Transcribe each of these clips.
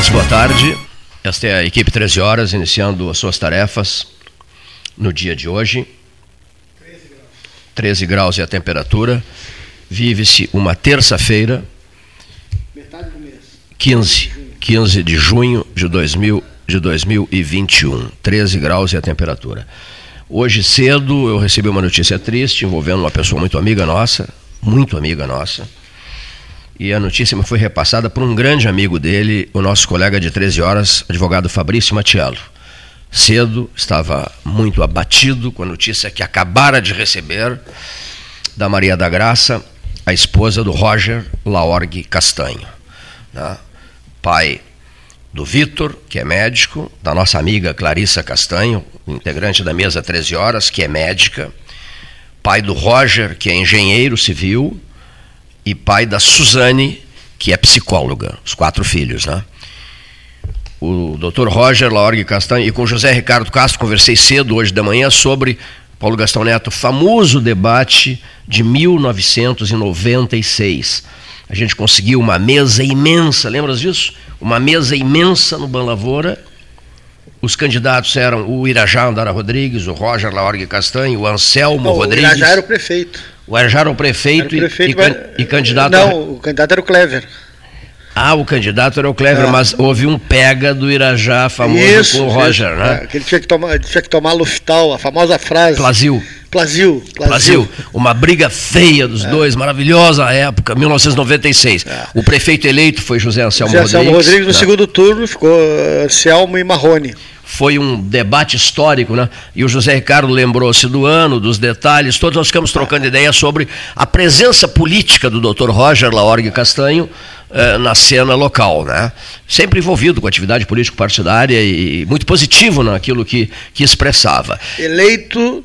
Ouvintes, boa tarde. Esta é a equipe 13 horas, iniciando as suas tarefas no dia de hoje. 13 graus e a temperatura. Vive-se uma terça-feira, 15, 15 de junho de, 2000, de 2021. 13 graus e a temperatura. Hoje cedo eu recebi uma notícia triste envolvendo uma pessoa muito amiga nossa, muito amiga nossa. E a notícia me foi repassada por um grande amigo dele, o nosso colega de 13 horas, advogado Fabrício Matiello. Cedo, estava muito abatido com a notícia que acabara de receber da Maria da Graça, a esposa do Roger Laorgue Castanho. Né? Pai do Vitor, que é médico, da nossa amiga Clarissa Castanho, integrante da mesa 13 horas, que é médica, pai do Roger, que é engenheiro civil, e pai da Suzane, que é psicóloga, os quatro filhos, né? O doutor Roger Laorgue Castanho e com José Ricardo Castro conversei cedo hoje de manhã sobre Paulo Gastão Neto, famoso debate de 1996. A gente conseguiu uma mesa imensa, lembras disso? Uma mesa imensa no Ban Lavoura. Os candidatos eram o Irajá Andara Rodrigues, o Roger Laorgue Castanho, o Anselmo Não, Rodrigues. O Irajá era o prefeito. O Irajá era o prefeito, Era o prefeito, e, e, e candidato. Não, o candidato era o Clever. Ah, o candidato era o Clever, É. mas houve um pega do Irajá famoso com o Roger, né? é, que ele tinha que tomar, tinha que tomar Luftal, a famosa frase. Plazil. Plazil. Brasil, uma briga feia dos dois, maravilhosa a época, 1996. É. O prefeito eleito foi José Anselmo José Rodrigues. Anselmo Rodrigues no né? segundo turno ficou Anselmo e Marrone. Foi um debate histórico, né? E o José Ricardo lembrou-se do ano, dos detalhes, todos nós ficamos trocando ideias sobre a presença política do Dr. Roger Laorgue Castanho eh, na cena local, né? Sempre envolvido com atividade político-partidária e muito positivo naquilo que, que expressava. Eleito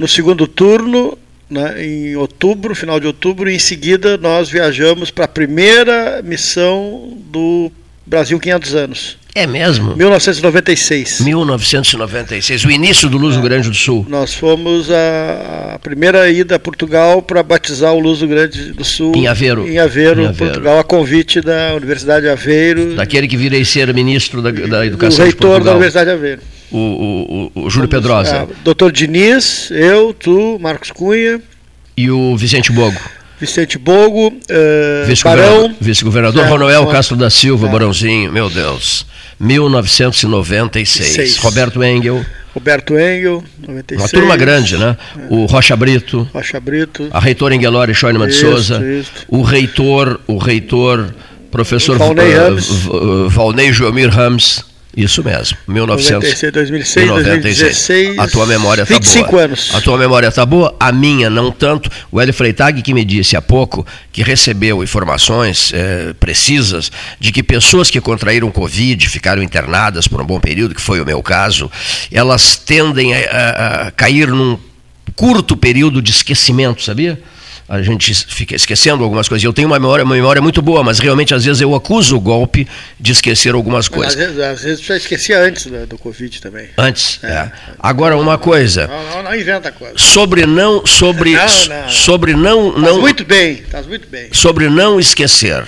no segundo turno, né, em outubro, final de outubro, e em seguida nós viajamos para a primeira missão do Brasil 500 anos, É mesmo? 1996. 1996, o início do Luso Grande do Sul. Nós fomos a, a primeira ida a Portugal para batizar o Luso Grande do Sul. Em Aveiro. Em Aveiro, Em Aveiro. Portugal, a convite da Universidade de Aveiro. Daquele que virei ser ministro da, da Educação de reitor da Universidade de Aveiro. o, o, o, o Júlio Pedrosa. Ah, Doutor Diniz, eu, tu, Marcos Cunha, E o Vicente Bogo, Vicente Bogo, eh, vice-governador, Barão. vice-governador É, é. Castro da Silva, É. Barãozinho, meu Deus. 1996. Seis. Roberto Engel, Roberto Engel, 96. uma turma grande, né? O Rocha Brito, Rocha Brito. a reitora Engelori Schoenemann de Souza, isso. o reitor, o reitor, professor Valnei eh, Valnei Joelmir Ramos, isso mesmo, 1900. 96, 2006, 2016. A tua memória está 25 boa. anos. A tua memória está boa, a minha não tanto. O Hélio Freitag que me disse há pouco que recebeu informações eh, precisas de que pessoas que contraíram Covid, ficaram internadas por um bom período, que foi o meu caso, elas tendem a, a- a cair num curto período de esquecimento, sabia? A gente fica esquecendo algumas coisas. Eu tenho uma memória, uma memória muito boa, mas realmente às vezes eu acuso o golpe de esquecer algumas Mas, coisas. às, vezes, às vezes já esquecia antes do, do Covid também. Antes. é. Agora uma coisa. Não, não, não inventa coisa. Sobre não, sobre, Não, não. sobre não, Estás não, muito bem, estás muito bem. sobre não esquecer.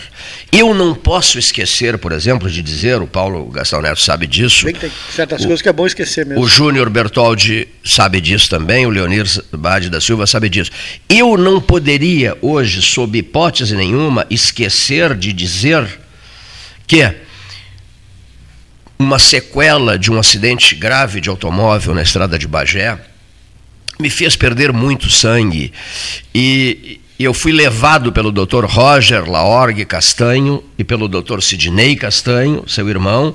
Eu não posso esquecer, por exemplo, de dizer, o Paulo Gastão Neto sabe disso, Bem que tem certas coisas que é bom esquecer mesmo. o Júnior Bertoldi sabe disso também, o Leonir Bade da Silva sabe disso. Eu não poderia hoje, sob hipótese nenhuma, esquecer de dizer que uma sequela de um acidente grave de automóvel na estrada de Bagé me fez perder muito sangue e eu fui levado pelo Dr. Roger Laorgue Castanho e pelo Dr. Sidney Castanho, seu irmão,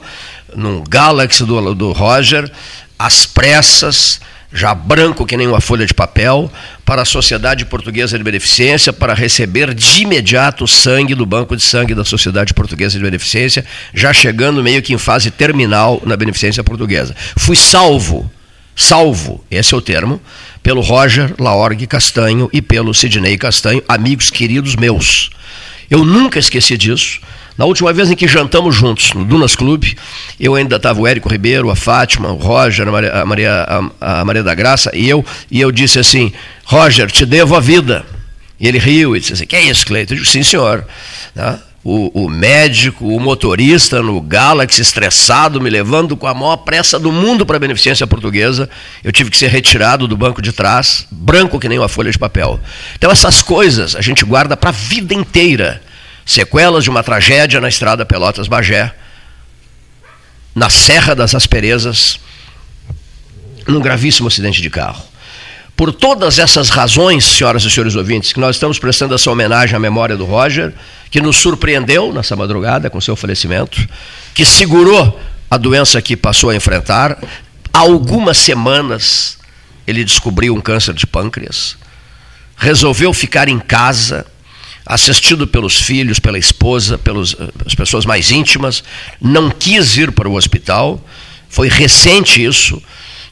num Galaxy do, do Roger, às pressas, já branco que nem uma folha de papel, para a Sociedade Portuguesa de Beneficência, para receber de imediato sangue do Banco de Sangue da Sociedade Portuguesa de Beneficência, já chegando meio que em fase terminal na Beneficência Portuguesa. Fui salvo salvo, esse é o termo, pelo Roger Laorgue Castanho e pelo Sidney Castanho, amigos queridos meus. Eu nunca esqueci disso. Na última vez em que jantamos juntos no Dunas Clube, eu ainda estava o Érico Ribeiro, a Fátima, o Roger, a Maria, a a Maria da Graça e eu, e eu disse assim: Roger, te devo a vida. E ele riu e disse assim: Que é isso, Cleiton? Eu disse: Sim, senhor. Né? O, o, médico, o motorista no Galaxy estressado, me levando com a maior pressa do mundo para a beneficência portuguesa. Eu tive que ser retirado do banco de trás, branco que nem uma folha de papel. Então, essas coisas a gente guarda para a vida inteira. Sequelas de uma tragédia na estrada Pelotas-Bagé, na Serra das Asperezas, num gravíssimo acidente de carro. Por todas essas razões, senhoras e senhores ouvintes, que nós estamos prestando essa homenagem à memória do Roger, que nos surpreendeu nessa madrugada com seu falecimento, que segurou a doença que passou a enfrentar. Há algumas semanas ele descobriu um câncer de pâncreas, resolveu ficar em casa, assistido pelos filhos, pela esposa, pelas eh, pessoas mais íntimas, não quis ir para o hospital, foi recente isso,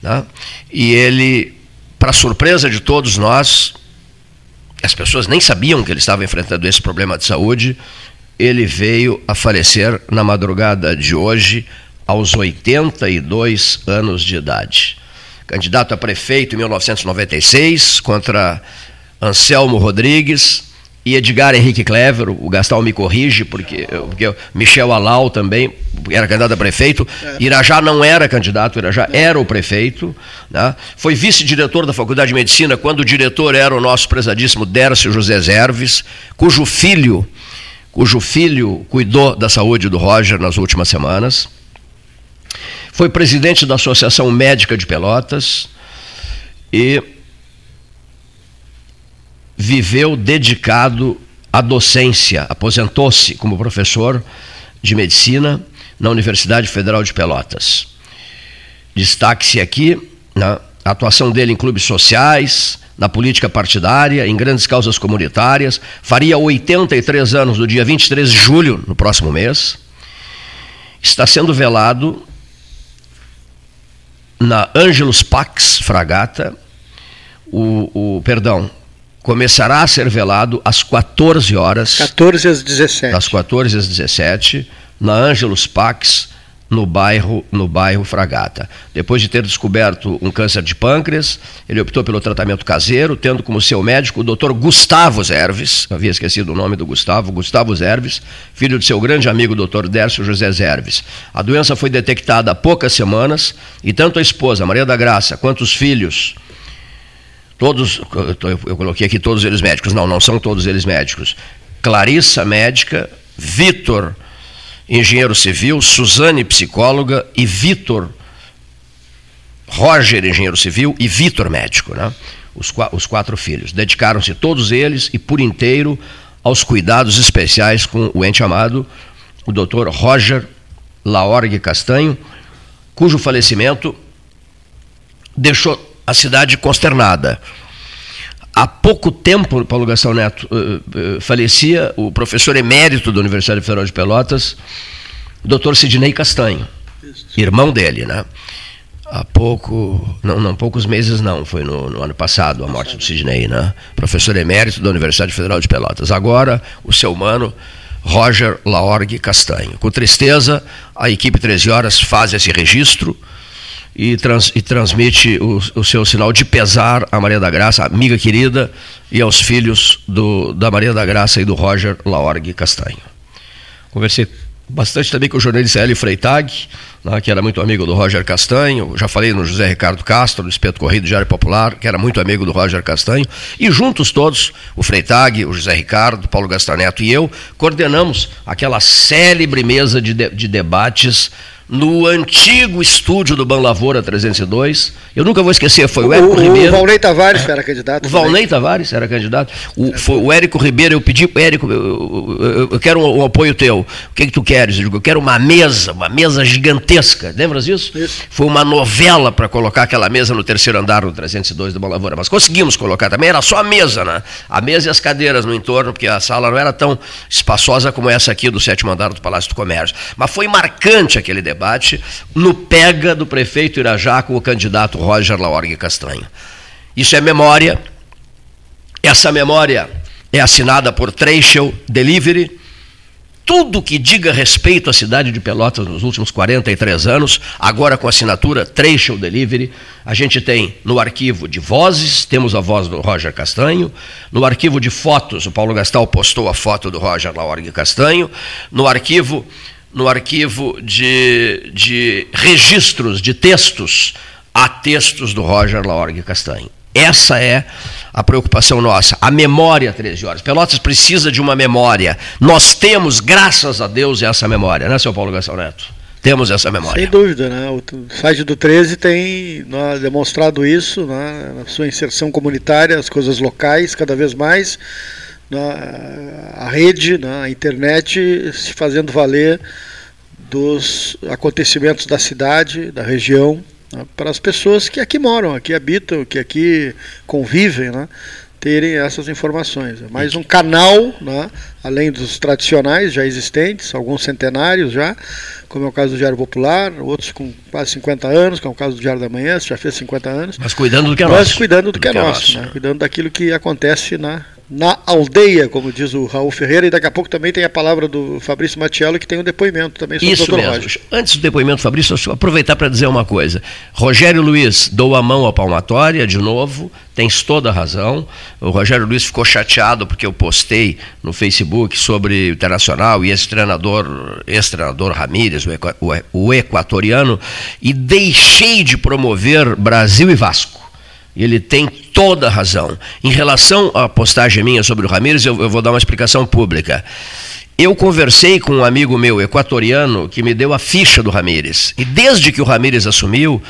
né? e ele para surpresa de todos nós, as pessoas nem sabiam que ele estava enfrentando esse problema de saúde, ele veio a falecer na madrugada de hoje, aos 82 anos de idade. Candidato a prefeito em 1996 contra Anselmo Rodrigues, e Edgar Henrique Clever, o Gastão me corrige, porque, porque Michel Alau também era candidato a prefeito, é. Irajá não era candidato, Irajá era o prefeito, né? foi vice-diretor da Faculdade de Medicina, quando o diretor era o nosso prezadíssimo Dércio José Zerves, cujo filho, cujo filho cuidou da saúde do Roger nas últimas semanas, foi presidente da Associação Médica de Pelotas e viveu dedicado à docência, aposentou-se como professor de medicina na Universidade Federal de Pelotas. Destaque-se aqui né, a atuação dele em clubes sociais, na política partidária, em grandes causas comunitárias. Faria 83 anos no dia 23 de julho, no próximo mês. Está sendo velado na Angelus Pax Fragata, o, o perdão, começará a ser velado às 14 horas. 14 às 17. Das 14 às 17, na Ângelos Pax, no bairro, no bairro Fragata. Depois de ter descoberto um câncer de pâncreas, ele optou pelo tratamento caseiro, tendo como seu médico o Dr. Gustavo Zerves, havia esquecido o nome do Gustavo, Gustavo Zerves, filho de seu grande amigo Dr. Dércio José Zerves. A doença foi detectada há poucas semanas e tanto a esposa, Maria da Graça, quanto os filhos, Todos, eu coloquei aqui todos eles médicos. Não, não são todos eles médicos. Clarissa, médica, Vitor, engenheiro civil, Suzane, psicóloga, e Vitor, Roger, engenheiro civil, e Vitor, médico, né? Os, os quatro filhos. Dedicaram-se todos eles e por inteiro aos cuidados especiais com o ente amado, o doutor Roger Laorgue Castanho, cujo falecimento deixou a cidade consternada. Há pouco tempo, Paulo Gastão Neto, uh, uh, falecia o professor emérito da Universidade Federal de Pelotas, doutor Sidney Castanho, irmão dele, né? Há pouco, não, não poucos meses não, foi no, no, ano passado a morte do Sidney, né? Professor emérito da Universidade Federal de Pelotas. Agora, o seu mano, Roger Laorgue Castanho. Com tristeza, a equipe 13 Horas faz esse registro, e, trans, e transmite o, o, seu sinal de pesar à Maria da Graça, amiga querida, e aos filhos do, da Maria da Graça e do Roger Laorgue Castanho. Conversei bastante também com o jornalista Hélio Freitag, né, que era muito amigo do Roger Castanho. Já falei no José Ricardo Castro, do Espeto Corrido Diário Popular, que era muito amigo do Roger Castanho. E juntos todos, o Freitag, o José Ricardo, Paulo Gastaneto e eu, coordenamos aquela célebre mesa de, de, de debates no antigo estúdio do Ban Lavoura 302. Eu nunca vou esquecer, foi o Érico o, Ribeiro. O Valnei Tavares era candidato. O Valnei Tavares era candidato. O, foi o Érico Ribeiro, eu pedi, Érico, eu, eu, eu quero um, um, apoio teu. O que, que tu queres? Eu digo, eu quero uma mesa, uma mesa gigantesca. Lembras disso? Isso. Foi uma novela para colocar aquela mesa no terceiro andar do 302 do Ban Lavoura. Mas conseguimos colocar também, era só a mesa, né? A mesa e as cadeiras no entorno, porque a sala não era tão espaçosa como essa aqui do sétimo andar do Palácio do Comércio. Mas foi marcante aquele debate debate no pega do prefeito Irajá com o candidato Roger Laorgue Castanho. Isso é memória. Essa memória é assinada por Treichel Delivery. tudo que diga respeito à cidade de Pelotas nos últimos 43 anos, agora com assinatura Trecho Delivery. A gente tem no arquivo de vozes, temos a voz do Roger Castanho, no arquivo de fotos, o Paulo Gastal postou a foto do Roger Laorgue Castanho, no arquivo, no arquivo de, de registros de textos, há textos do Roger Laorgue Castanho. Essa é a preocupação nossa, a memória 13 horas. Pelotas precisa de uma memória. Nós temos, graças a Deus, essa memória, né, seu Paulo Gastão Neto? Temos essa memória. Sem dúvida, né? O site do 13 tem né, demonstrado isso, né, na sua inserção comunitária, as coisas locais, cada vez mais, né, a rede, né, a internet se fazendo valer dos acontecimentos da cidade, da região, né, para as pessoas que aqui moram, aqui habitam, que aqui convivem, né, terem essas informações. É mais um canal, né, além dos tradicionais já existentes, alguns centenários já, como é o caso do Diário Popular, outros com quase 50 anos, como é o caso do Diário da Manhã, já fez 50 anos. Mas cuidando do que é Mas nosso. cuidando do, do que, é, que é nosso, né? cuidando daquilo que acontece na, na aldeia, como diz o Raul Ferreira, e daqui a pouco também tem a palavra do Fabrício Matiello, que tem um depoimento também sobre Isso o Dr. mesmo. Roger. Antes do depoimento, Fabrício, eu aproveitar para dizer uma coisa. Rogério Luiz dou a mão à palmatória de novo, tens toda a razão. O Rogério Luiz ficou chateado porque eu postei no Facebook sobre o Internacional e esse treinador, esse treinador Ramírez, o, equa, o, o equatoriano, e deixei de promover Brasil e Vasco. Ele tem toda a razão. Em relação à postagem minha sobre o Ramírez, eu, eu, vou dar uma explicação pública. Eu conversei com um amigo meu equatoriano que me deu a ficha do Ramírez. E desde que o Ramírez assumiu,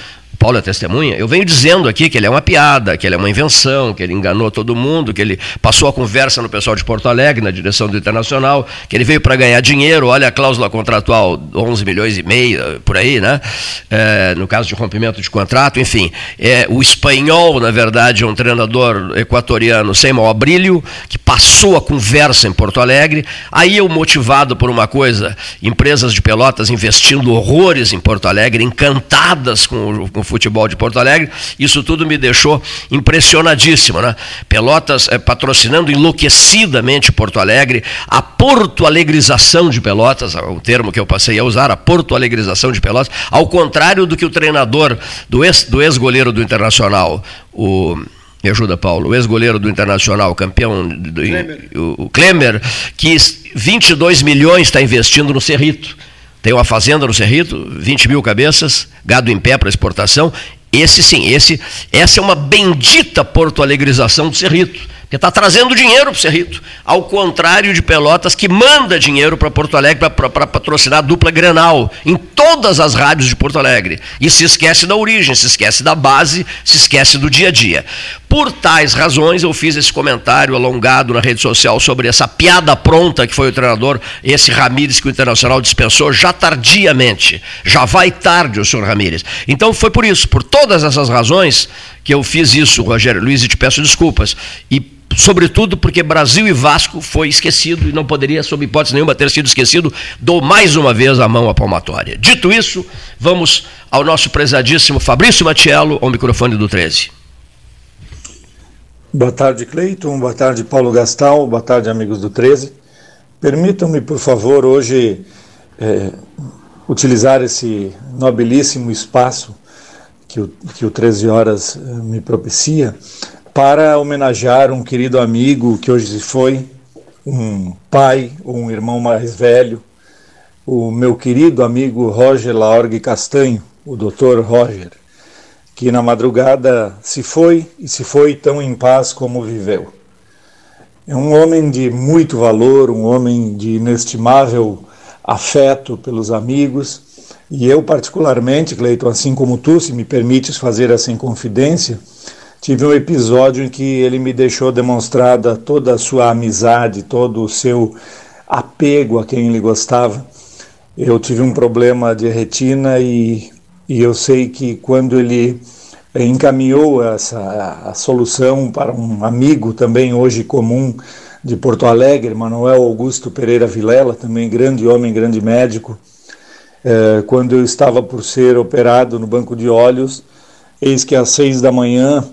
Paulo é testemunha, eu venho dizendo aqui que ele é uma piada, que ele é uma invenção, que ele enganou todo mundo, que ele passou a conversa no pessoal de Porto Alegre, na direção do Internacional, que ele veio para ganhar dinheiro, olha a cláusula contratual, 11 milhões e meio, por aí, né? É, no caso de rompimento de contrato, enfim. É, o espanhol, na verdade, é um treinador equatoriano sem maior brilho, que passou a conversa em Porto Alegre, aí eu motivado por uma coisa, empresas de pelotas investindo horrores em Porto Alegre, encantadas com o, futebol de Porto Alegre, isso tudo me deixou impressionadíssimo. Né? Pelotas é, patrocinando enlouquecidamente Porto Alegre, a Porto Alegrização de Pelotas, o termo que eu passei a usar, a Porto Alegrização de Pelotas, ao contrário do que o treinador do ex-goleiro do, ex do Internacional, o. Me ajuda, Paulo. O ex-goleiro do Internacional, campeão, do, Klemer. O, o Klemer, que 22 milhões está investindo no Cerrito. Tem uma fazenda no Cerrito, 20 mil cabeças, gado em pé para exportação. Esse sim, esse, essa é uma bendita porto-alegrização do Cerrito, que está trazendo dinheiro para o Cerrito. Ao contrário de Pelotas, que manda dinheiro para Porto Alegre para patrocinar a dupla Grenal em todas as rádios de Porto Alegre. E se esquece da origem, se esquece da base, se esquece do dia a dia. Por tais razões, eu fiz esse comentário alongado na rede social sobre essa piada pronta que foi o treinador, esse Ramírez, que o Internacional dispensou já tardiamente. Já vai tarde o senhor Ramírez. Então foi por isso, por todas essas razões, que eu fiz isso, Rogério Luiz, e te peço desculpas. E sobretudo porque Brasil e Vasco foi esquecido e não poderia, sob hipótese nenhuma, ter sido esquecido. Dou mais uma vez a mão à palmatória. Dito isso, vamos ao nosso prezadíssimo Fabrício Matiello, ao microfone do 13. Boa tarde, Cleiton. Boa tarde, Paulo Gastal. Boa tarde, amigos do 13. Permitam-me, por favor, hoje é, utilizar esse nobilíssimo espaço que o, que o 13 Horas me propicia para homenagear um querido amigo que hoje foi, um pai, um irmão mais velho, o meu querido amigo Roger Laorgue Castanho, o Dr. Roger que na madrugada se foi e se foi tão em paz como viveu. É um homem de muito valor, um homem de inestimável afeto pelos amigos, e eu particularmente, Cleiton, assim como tu, se me permites fazer essa inconfidência, tive um episódio em que ele me deixou demonstrada toda a sua amizade, todo o seu apego a quem ele gostava. Eu tive um problema de retina e e eu sei que quando ele encaminhou essa a solução para um amigo também hoje comum de Porto Alegre, Manuel Augusto Pereira Vilela, também grande homem, grande médico, é, quando eu estava por ser operado no banco de olhos, eis que às seis da manhã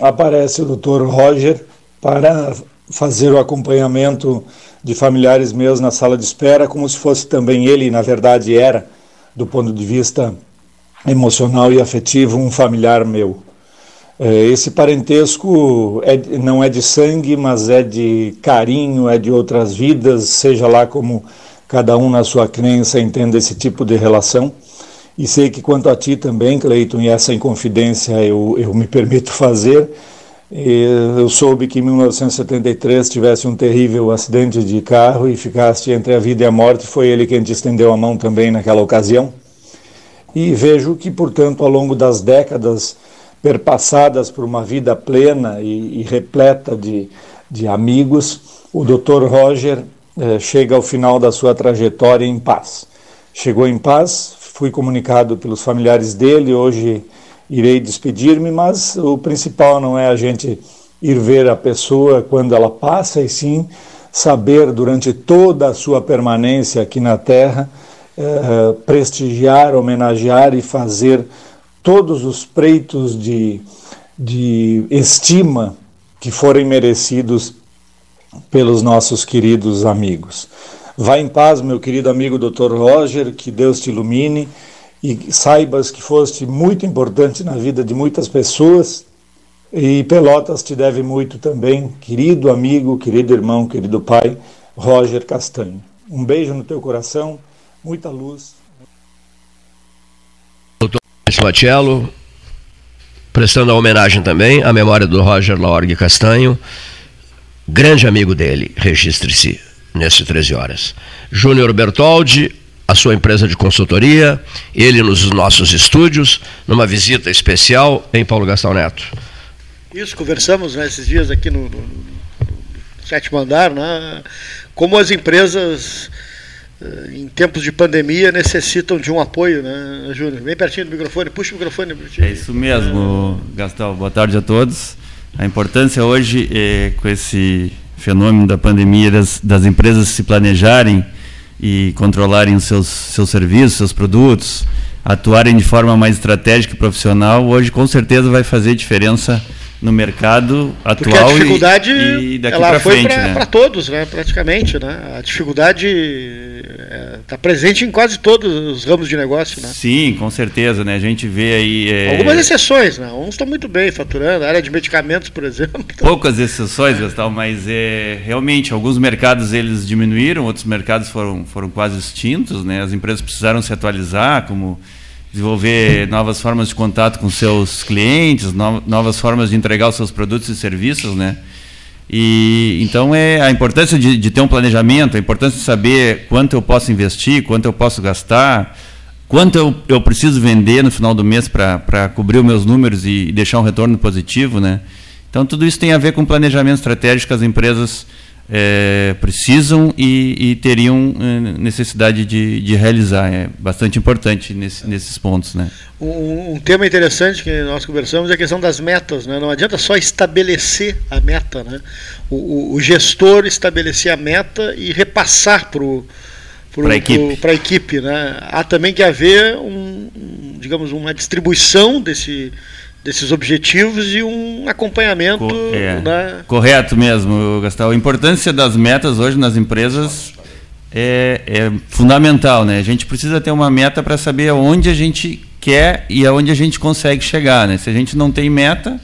aparece o Dr. Roger para fazer o acompanhamento de familiares meus na sala de espera, como se fosse também ele, na verdade era, do ponto de vista emocional e afetivo, um familiar meu. É, esse parentesco é, não é de sangue, mas é de carinho, é de outras vidas, seja lá como cada um na sua crença entenda esse tipo de relação. E sei que quanto a ti também, Cleiton, e essa inconfidência eu, eu me permito fazer, eu soube que em 1973 tivesse um terrível acidente de carro e ficaste entre a vida e a morte. Foi ele quem te estendeu a mão também naquela ocasião. E vejo que, portanto, ao longo das décadas perpassadas por uma vida plena e, e repleta de, de amigos, o Dr. Roger eh, chega ao final da sua trajetória em paz. Chegou em paz, fui comunicado pelos familiares dele, hoje irei despedir-me, mas o principal não é a gente ir ver a pessoa quando ela passa, e sim saber durante toda a sua permanência aqui na Terra eh, prestigiar, homenagear e fazer todos os preitos de, de estima que forem merecidos pelos nossos queridos amigos. Vá em paz, meu querido amigo Dr. Roger, que Deus te ilumine e saibas que foste muito importante na vida de muitas pessoas. E Pelotas te deve muito também, querido amigo, querido irmão, querido pai, Roger Castanho. Um beijo no teu coração, muita luz. Doutor Matiello, prestando a homenagem também à memória do Roger Laorgue Castanho, grande amigo dele, registre-se nesse 13 horas. Júnior Bertoldi, a sua empresa de consultoria, ele nos nossos estúdios, numa visita especial em Paulo Gastão Neto. Isso, conversamos nesses né, dias aqui no, no, no sétimo andar, né, como as empresas em tempos de pandemia necessitam de um apoio, né, Júnior? Bem pertinho do microfone, puxa o microfone. É isso mesmo, Gastão. Boa tarde a todos. A importância hoje é com esse fenômeno da pandemia das, das empresas se planejarem e controlarem os seus, seus serviços, seus produtos, atuarem de forma mais estratégica e profissional, hoje com certeza vai fazer diferença no mercado atual Porque a dificuldade e, e daqui ela foi para né? todos, né, praticamente, né? A dificuldade está é, presente em quase todos os ramos de negócio, né? Sim, com certeza, né? A gente vê aí é... algumas exceções, né? Uns estão muito bem faturando, a área de medicamentos, por exemplo. Poucas exceções, Gastão, mas é realmente alguns mercados eles diminuíram, outros mercados foram foram quase extintos, né? As empresas precisaram se atualizar, como desenvolver novas formas de contato com seus clientes, novas formas de entregar os seus produtos e serviços, né? E então é a importância de, de, ter um planejamento, a importância de saber quanto eu posso investir, quanto eu posso gastar, quanto eu, eu preciso vender no final do mês para cobrir os meus números e, e deixar um retorno positivo, né? Então tudo isso tem a ver com planejamento estratégico que as empresas é, precisam e, e teriam é, necessidade de, de, realizar. É bastante importante nesse, nesses pontos. Né? Um, um, tema interessante que nós conversamos é a questão das metas. Né? Não adianta só estabelecer a meta. Né? O, o, o gestor estabelecer a meta e repassar para para a equipe. equipe né? Há também que haver um, digamos, uma distribuição desse, desses objetivos e um acompanhamento. Co é, né? Correto mesmo, Gastão. A importância das metas hoje nas empresas é, é fundamental, né? A gente precisa ter uma meta para saber aonde a gente quer e aonde a gente consegue chegar, né? Se a gente não tem meta,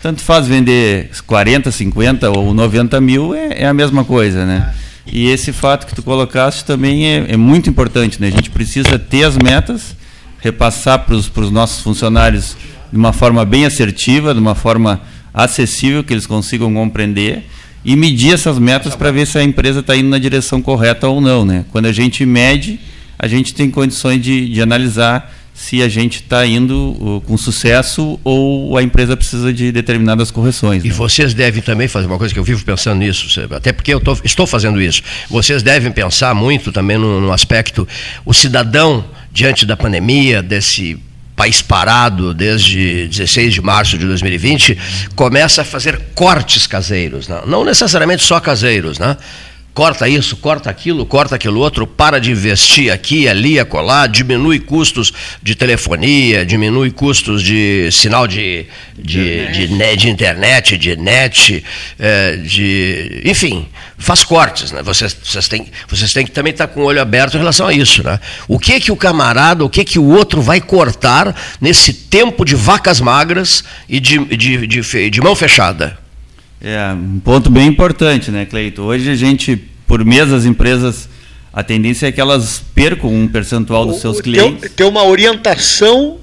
tanto faz vender 40, 50 ou 90 mil, é, é a mesma coisa, né? E esse fato que tu colocaste também é, é muito importante, né? A gente precisa ter as metas, repassar para os nossos funcionários de uma forma bem assertiva, de uma forma acessível, que eles consigam compreender e medir essas metas para ver se a empresa está indo na direção correta ou não. Né? Quando a gente mede, a gente tem condições de, de analisar se a gente está indo uh, com sucesso ou a empresa precisa de determinadas correções. E né? vocês devem também fazer uma coisa que eu vivo pensando nisso, até porque eu tô, estou fazendo isso. Vocês devem pensar muito também no, no aspecto, o cidadão, diante da pandemia, desse país parado desde 16 de março de 2020, começa a fazer cortes caseiros, né? não necessariamente só caseiros, né? Corta isso, corta aquilo, corta aquilo outro, para de investir aqui, ali, acolá, diminui custos de telefonia, diminui custos de sinal de, de, de, de, de internet, de net, é, de. Enfim, faz cortes, né? Vocês, vocês, têm, vocês têm que também estar com o olho aberto em relação a isso, né? O que que o camarada, o que que o outro vai cortar nesse tempo de vacas magras e de, de, de, de mão fechada? É, um ponto bem importante, né, Cleito? Hoje a gente, por mês, as empresas, a tendência é que elas percam um percentual dos seus clientes. Ter uma orientação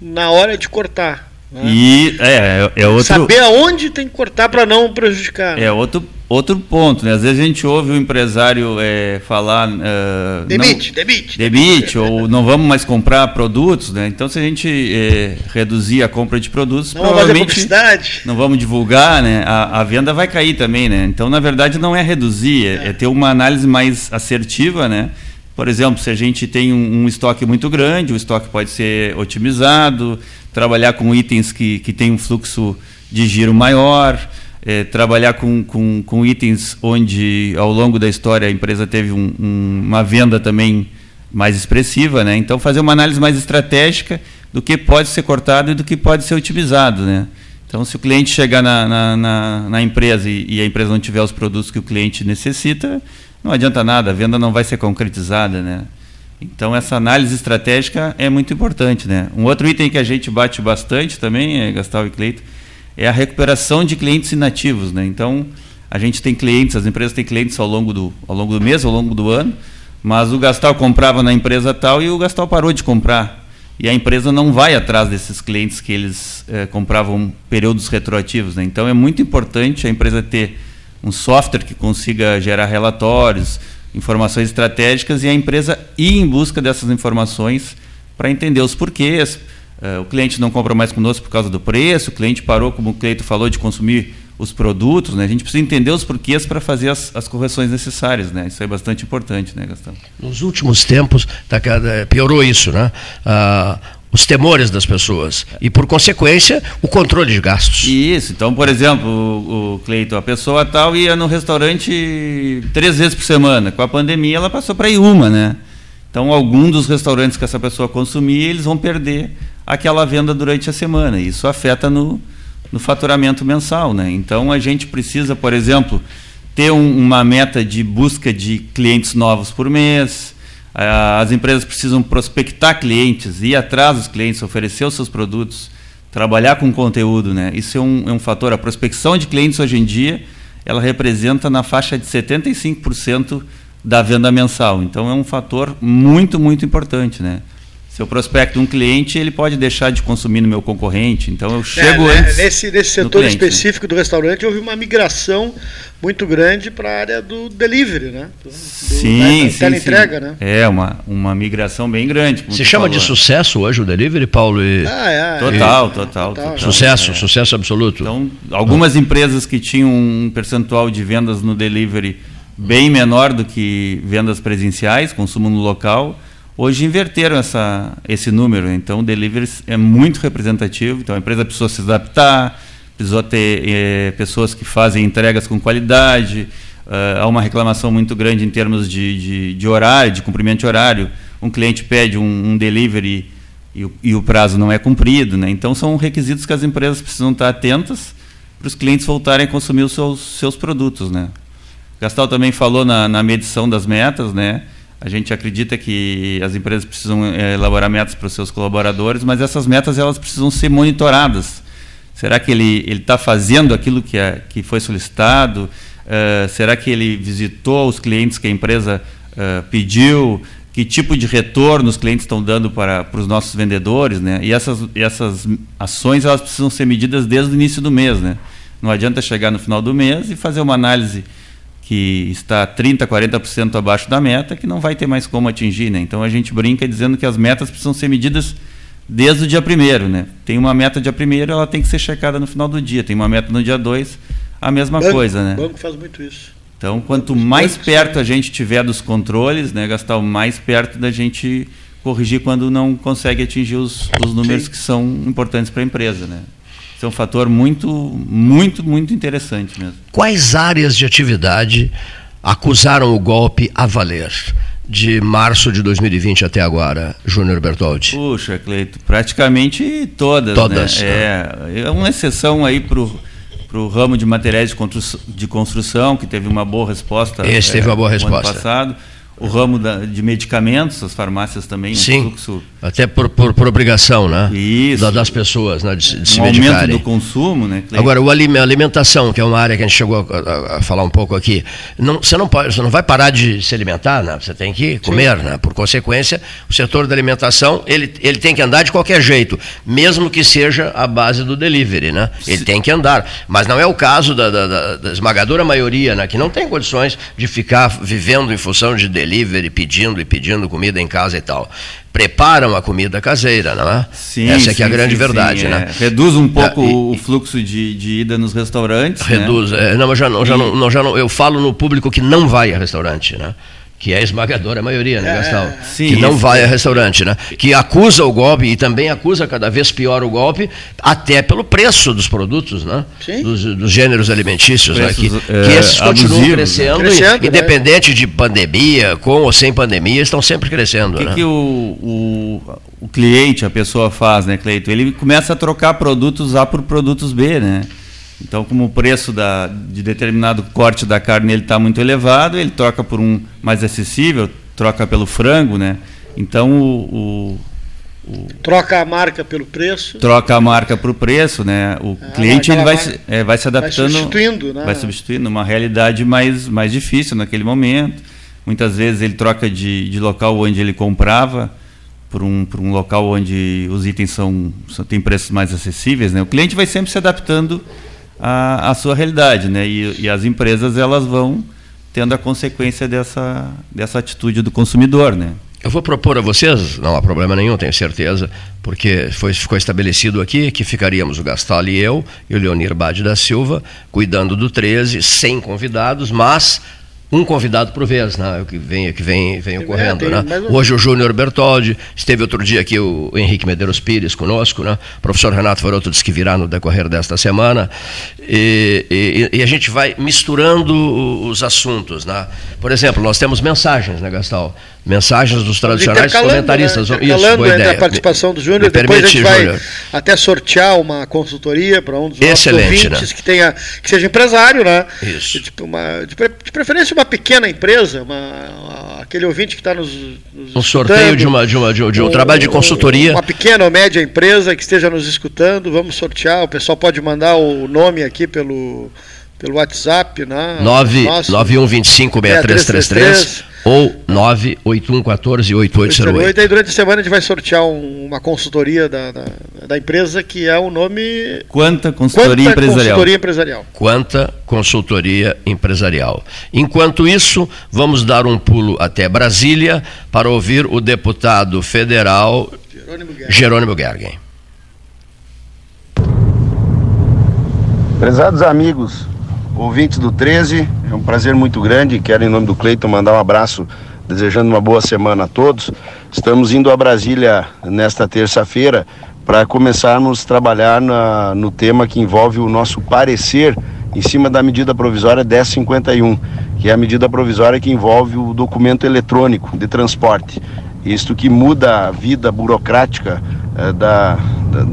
na hora de cortar. Né? E é, é outro. Saber aonde tem que cortar para não prejudicar. É outro outro ponto, né? Às vezes a gente ouve o empresário é, falar. Uh, demite, não, demite. Demite, ou não vamos mais comprar produtos, né? Então, se a gente é, reduzir a compra de produtos, não provavelmente não vamos divulgar, né? A, a, venda vai cair também, né? Então, na verdade, não é reduzir, é, é. é ter uma análise mais assertiva, né? Por exemplo, se a gente tem um, um, estoque muito grande, o estoque pode ser otimizado, trabalhar com itens que, que têm um fluxo de giro maior é, trabalhar com, com, com, itens onde, ao longo da história, a empresa teve um, um, uma venda também mais expressiva. Né? Então, fazer uma análise mais estratégica do que pode ser cortado e do que pode ser otimizado. Né? Então, se o cliente chegar na, na, na, na empresa e, e, a empresa não tiver os produtos que o cliente necessita, não adianta nada, a venda não vai ser concretizada. Né? Então, essa análise estratégica é muito importante. Né? Um outro item que a gente bate bastante também, é, e Cleito, é a recuperação de clientes inativos. Né? Então, a gente tem clientes, as empresas têm clientes ao longo do, ao longo do mês, ao longo do ano, mas o Gastal comprava na empresa tal e o Gastal parou de comprar. E a empresa não vai atrás desses clientes que eles é, compravam períodos retroativos. Né? Então, é muito importante a empresa ter um software que consiga gerar relatórios, informações estratégicas e a empresa ir em busca dessas informações para entender os porquês, Uh, o cliente não compra mais conosco por causa do preço, o cliente parou, como o Cleito falou, de consumir os produtos, né? A gente precisa entender os porquês para fazer as, as, correções necessárias, né? Isso é bastante importante, né, Gastão? Nos últimos tempos tá, piorou isso, né? Ah, os temores das pessoas e, por consequência, o controle de gastos. Isso. Então, por exemplo, o, o Cleito, a pessoa tal ia no restaurante três vezes por semana. Com a pandemia, ela passou para ir uma, né? Então, algum dos restaurantes que essa pessoa consumia, eles vão perder aquela venda durante a semana. Isso afeta no, no faturamento mensal. Né? Então a gente precisa, por exemplo, ter um, uma meta de busca de clientes novos por mês. As empresas precisam prospectar clientes, ir atrás dos clientes, oferecer os seus produtos, trabalhar com conteúdo. Né? Isso é um, é um fator. A prospecção de clientes hoje em dia ela representa na faixa de 75% da venda mensal. Então é um fator muito, muito importante. Né? Se eu prospecto um cliente, ele pode deixar de consumir no meu concorrente. Então eu chego é, antes. Nesse, nesse setor cliente, né? específico né? do restaurante, houve uma migração muito grande para a área do delivery, né? Do, sim, da, da sim, entrega, sim. né? É, uma, uma migração bem grande. Se chama falou. de sucesso hoje o delivery, Paulo? E... Ah, é, total, e... total, total, Sucesso, é. sucesso absoluto. Então, algumas ah. empresas que tinham um percentual de vendas no delivery bem menor do que vendas presenciais, consumo no local Hoje inverteram essa, esse número, então o delivery é muito representativo, então a empresa precisou se adaptar, precisou ter é, pessoas que fazem entregas com qualidade, uh, há uma reclamação muito grande em termos de, de, de, horário, de cumprimento de horário. Um cliente pede um, um delivery e o, e o, prazo não é cumprido, né? então são requisitos que as empresas precisam estar atentas para os clientes voltarem a consumir os seus, seus produtos. Né? Gastal também falou na, na medição das metas, né? A gente acredita que as empresas precisam é, elaborar metas para os seus colaboradores, mas essas metas elas precisam ser monitoradas. Será que ele está fazendo aquilo que, é, que foi solicitado? Uh, será que ele visitou os clientes que a empresa uh, pediu? Que tipo de retorno os clientes estão dando para, para os nossos vendedores? Né? E essas, essas ações elas precisam ser medidas desde o início do mês. Né? Não adianta chegar no final do mês e fazer uma análise que está 30%, 40% abaixo da meta, que não vai ter mais como atingir. Né? Então a gente brinca dizendo que as metas precisam ser medidas desde o dia primeiro. Né? Tem uma meta dia primeiro, ela tem que ser checada no final do dia. Tem uma meta no dia 2, a mesma banco, coisa. Né? O banco faz muito isso. Então, quanto mais perto a gente tiver dos controles, né, Gastal, mais perto da gente corrigir quando não consegue atingir os, os números Sim. que são importantes para a empresa. Né? Isso é um fator muito, muito, muito interessante mesmo. Quais áreas de atividade acusaram o golpe a valer? de março de 2020 até agora, Júnior Bertoldi? Puxa, Cleito, praticamente todas. Todas. Né? É, é uma exceção aí para o ramo de materiais de construção, de construção, que teve uma boa resposta. Esse é, teve uma boa resposta. ano passado o ramo da, de medicamentos, as farmácias também, Sim, um fluxo... até por, por, por, obrigação, né? Isso. Da, das pessoas, né? De, de um se medicarem. aumento do consumo, né? Agora, o alimentação, que é uma área que a gente chegou a, a, a, falar um pouco aqui, não, você, não pode, você não vai parar de se alimentar, né? Você tem que comer, Sim. né? Por consequência, o setor da alimentação, ele, ele tem que andar de qualquer jeito, mesmo que seja a base do delivery, né? Ele Sim. tem que andar. Mas não é o caso da, da, da esmagadora maioria, né? Que não tem condições de ficar vivendo em função de delivery pedindo e pedindo comida em casa e tal. Preparam a comida caseira, não é? Sim, Essa é que é a grande sim, verdade, sim, né? É. Reduz um pouco é, e, o fluxo de, de, ida nos restaurantes. Né? Reduz. Né? É, não, mas já não, já, não, não, já não, eu falo no público que não vai a restaurante, né? Que é a esmagadora maioria, né, Gastão? É, sim, que não vai a restaurante, né? Que acusa o golpe e também acusa cada vez pior o golpe, até pelo preço dos produtos, né? Dos, dos, gêneros alimentícios, Preços, né? Que, é, que esses continuam abusivos, crescendo, né? crescendo independente né? de pandemia, com ou sem pandemia, estão sempre crescendo. O que, né? que o, o, o cliente, a pessoa faz, né, Cleito? Ele começa a trocar produtos A por produtos B, né? Então, como o preço da, de determinado corte da carne ele está muito elevado, ele troca por um mais acessível, troca pelo frango, né? Então o, o, o troca a marca pelo preço. Troca a marca para o preço, né? O ah, cliente ele vai, se, é, vai se adaptando, vai substituindo, né? vai substituindo uma realidade mais mais difícil naquele momento. Muitas vezes ele troca de, de local onde ele comprava por um, por um local onde os itens são, são têm preços mais acessíveis, né? O cliente vai sempre se adaptando a, a sua realidade, né? E, e, as empresas elas vão tendo a consequência dessa, dessa atitude do consumidor, né? Eu vou propor a vocês, não há problema nenhum, tenho certeza, porque foi, ficou estabelecido aqui que ficaríamos o Gastal e eu e o Leonir Bade da Silva cuidando do 13, sem convidados, mas um convidado por vez, né? que vem, que vem, vem ocorrendo. É, né? Hoje o Júnior Bertoldi, esteve outro dia aqui o Henrique Medeiros Pires conosco, né? o professor Renato Faroto disse que virá no decorrer desta semana, e, e, e, a gente vai misturando os assuntos. Né? Por exemplo, nós temos mensagens, né, Gastal? Mensagens dos tradicionais comentaristas. Né? Isso, boa ideia. a participação do Júnior, depois a gente vai até sortear uma consultoria para um dos nossos Excelente, ouvintes né? que, tenha, que seja empresário, né? Isso. De, uma, de, preferência uma pequena empresa, uma, aquele ouvinte que está nos, nos Um sorteio de, uma, de, uma, um, de um, um trabalho de consultoria. Uma pequena ou média empresa que esteja nos escutando, vamos sortear. O pessoal pode mandar o nome aqui pelo, pelo WhatsApp, né? 91256333 ou 981148808. E durante a semana a gente vai sortear um, uma consultoria da, da, da, empresa que é o nome. Quanta Consultoria Quanta Empresarial. Consultoria Empresarial. Quanta Consultoria Empresarial. Enquanto isso, vamos dar um pulo até Brasília para ouvir o deputado federal Jerônimo Gergen. Prezados amigos, ouvintes do 13, é um prazer muito grande. Quero, em nome do Cleiton, mandar um abraço, desejando uma boa semana a todos. Estamos indo a Brasília nesta terça-feira para começarmos a trabalhar na, no tema que envolve o nosso parecer em cima da medida provisória 1051, que é a medida provisória que envolve o documento eletrônico de transporte. Isto que muda a vida burocrática eh, da,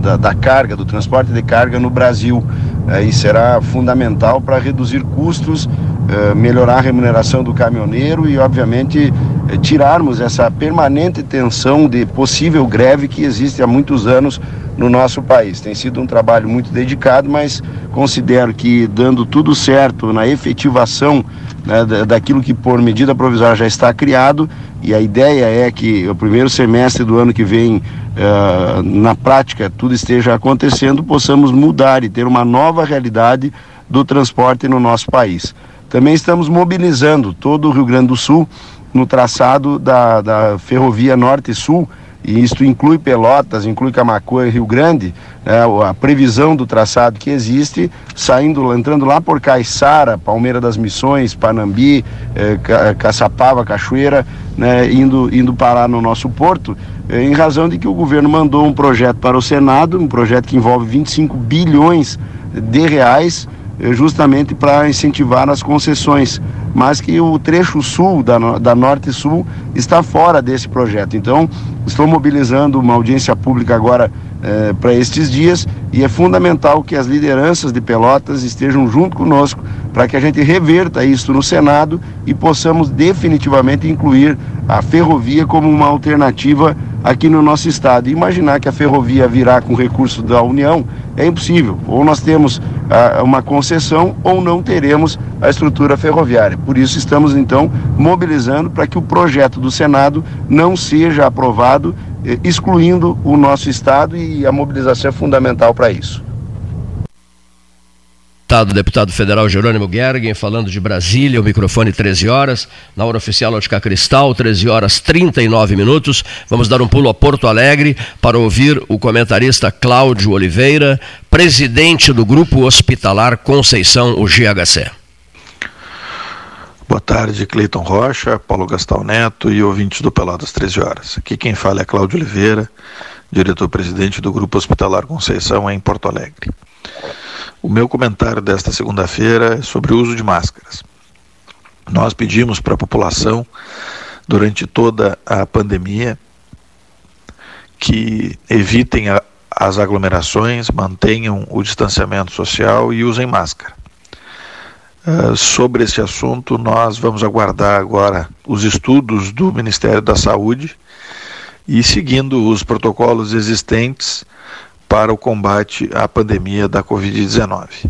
da, da, carga, do transporte de carga no Brasil. Eh, e será fundamental para reduzir custos, eh, melhorar a remuneração do caminhoneiro e, obviamente, eh, tirarmos essa permanente tensão de possível greve que existe há muitos anos no nosso país. Tem sido um trabalho muito dedicado, mas considero que, dando tudo certo na efetivação né, daquilo que por medida provisória já está criado, e a ideia é que o primeiro semestre do ano que vem, uh, na prática, tudo esteja acontecendo, possamos mudar e ter uma nova realidade do transporte no nosso país. Também estamos mobilizando todo o Rio Grande do Sul no traçado da, da ferrovia Norte-Sul e isto inclui Pelotas, inclui Camacuã e Rio Grande, né, a previsão do traçado que existe, saindo, entrando lá por Caiçara, Palmeira das Missões, Panambi, eh, Caçapava, Cachoeira, né, indo, indo parar no nosso porto, eh, em razão de que o governo mandou um projeto para o Senado, um projeto que envolve 25 bilhões de reais, justamente para incentivar as concessões mas que o trecho sul, da, da norte sul, está fora desse projeto. Então, estou mobilizando uma audiência pública agora eh, para estes dias e é fundamental que as lideranças de Pelotas estejam junto conosco para que a gente reverta isso no Senado e possamos definitivamente incluir a ferrovia como uma alternativa aqui no nosso estado. Imaginar que a ferrovia virá com recurso da União é impossível. Ou nós temos ah, uma concessão ou não teremos a estrutura ferroviária. Por isso estamos então mobilizando para que o projeto do Senado não seja aprovado, eh, excluindo o nosso estado e a mobilização é fundamental para isso deputado, federal Jerônimo Gergen, falando de Brasília, o microfone 13 horas, na hora oficial Ótica Cristal, 13 horas 39 minutos. Vamos dar um pulo a Porto Alegre para ouvir o comentarista Cláudio Oliveira, presidente do Grupo Hospitalar Conceição, o GHC. Boa tarde, Cleiton Rocha, Paulo Gastal Neto e ouvintes do Peladas 13 Horas. Aqui quem fala é Cláudio Oliveira, diretor-presidente do Grupo Hospitalar Conceição em Porto Alegre. O meu comentário desta segunda-feira é sobre o uso de máscaras. Nós pedimos para a população, durante toda a pandemia, que evitem a, as aglomerações, mantenham o distanciamento social e usem máscara. Uh, sobre esse assunto, nós vamos aguardar agora os estudos do Ministério da Saúde e, seguindo os protocolos existentes, para o combate à pandemia da Covid-19.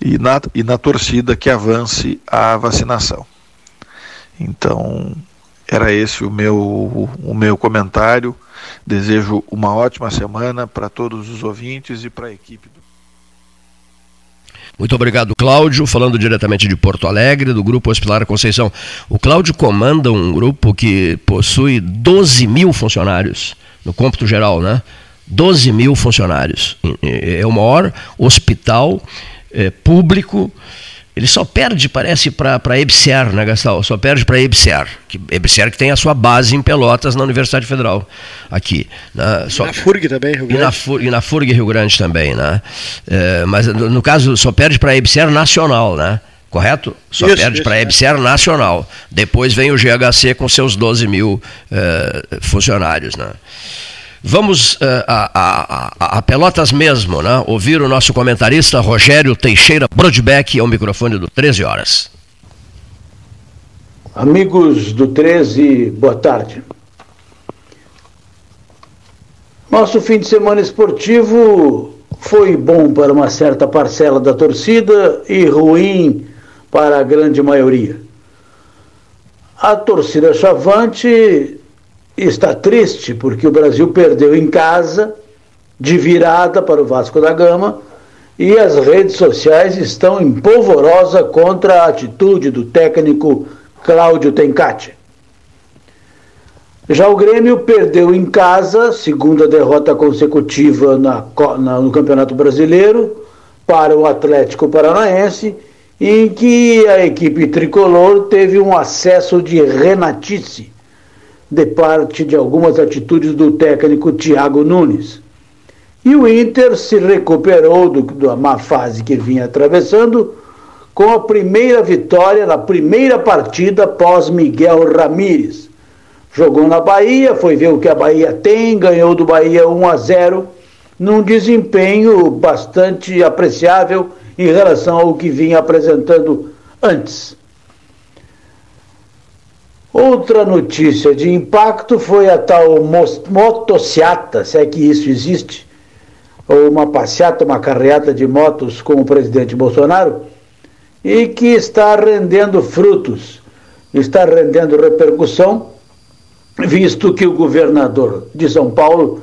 E na, e na torcida que avance a vacinação. Então, era esse o meu, o meu comentário. Desejo uma ótima semana para todos os ouvintes e para a equipe do. Muito obrigado, Cláudio. Falando diretamente de Porto Alegre, do Grupo Hospitalar Conceição. O Cláudio comanda um grupo que possui 12 mil funcionários no cômputo geral, né? 12 mil funcionários. É o maior hospital é, público. Ele só perde, parece, para a EBSER, né, Gastal? Só perde para a EBSER. Que, EBSER que tem a sua base em Pelotas, na Universidade Federal, aqui. Né? Só, na FURG também, Rio Grande. E na, FURG, e na FURG Rio Grande também, né? É, mas, no, no, caso, só perde para a EBSER nacional, né? Correto? Só isso, perde para a EBSER nacional. Depois vem o GHC com seus 12 mil é, funcionários, né? Vamos uh, a, a, a, Pelotas mesmo, né? ouvir o nosso comentarista Rogério Teixeira Brodbeck ao microfone do 13 Horas. Amigos do 13, boa tarde. Nosso fim de semana esportivo foi bom para uma certa parcela da torcida e ruim para a grande maioria. A torcida chavante está triste porque o Brasil perdeu em casa, de virada para o Vasco da Gama, e as redes sociais estão em polvorosa contra a atitude do técnico Cláudio Tencati. Já o Grêmio perdeu em casa, segunda derrota consecutiva na, na, no Campeonato Brasileiro, para o Atlético Paranaense, em que a equipe tricolor teve um acesso de renatice de parte de algumas atitudes do técnico Thiago Nunes. E o Inter se recuperou do, da má fase que vinha atravessando com a primeira vitória na primeira partida pós Miguel Ramírez. Jogou na Bahia, foi ver o que a Bahia tem, ganhou do Bahia 1 a 0, num desempenho bastante apreciável em relação ao que vinha apresentando antes. Outra notícia de impacto foi a tal motociata, se é que isso existe, ou uma passeata, uma carreata de motos com o presidente Bolsonaro, e que está rendendo frutos, está rendendo repercussão, visto que o governador de São Paulo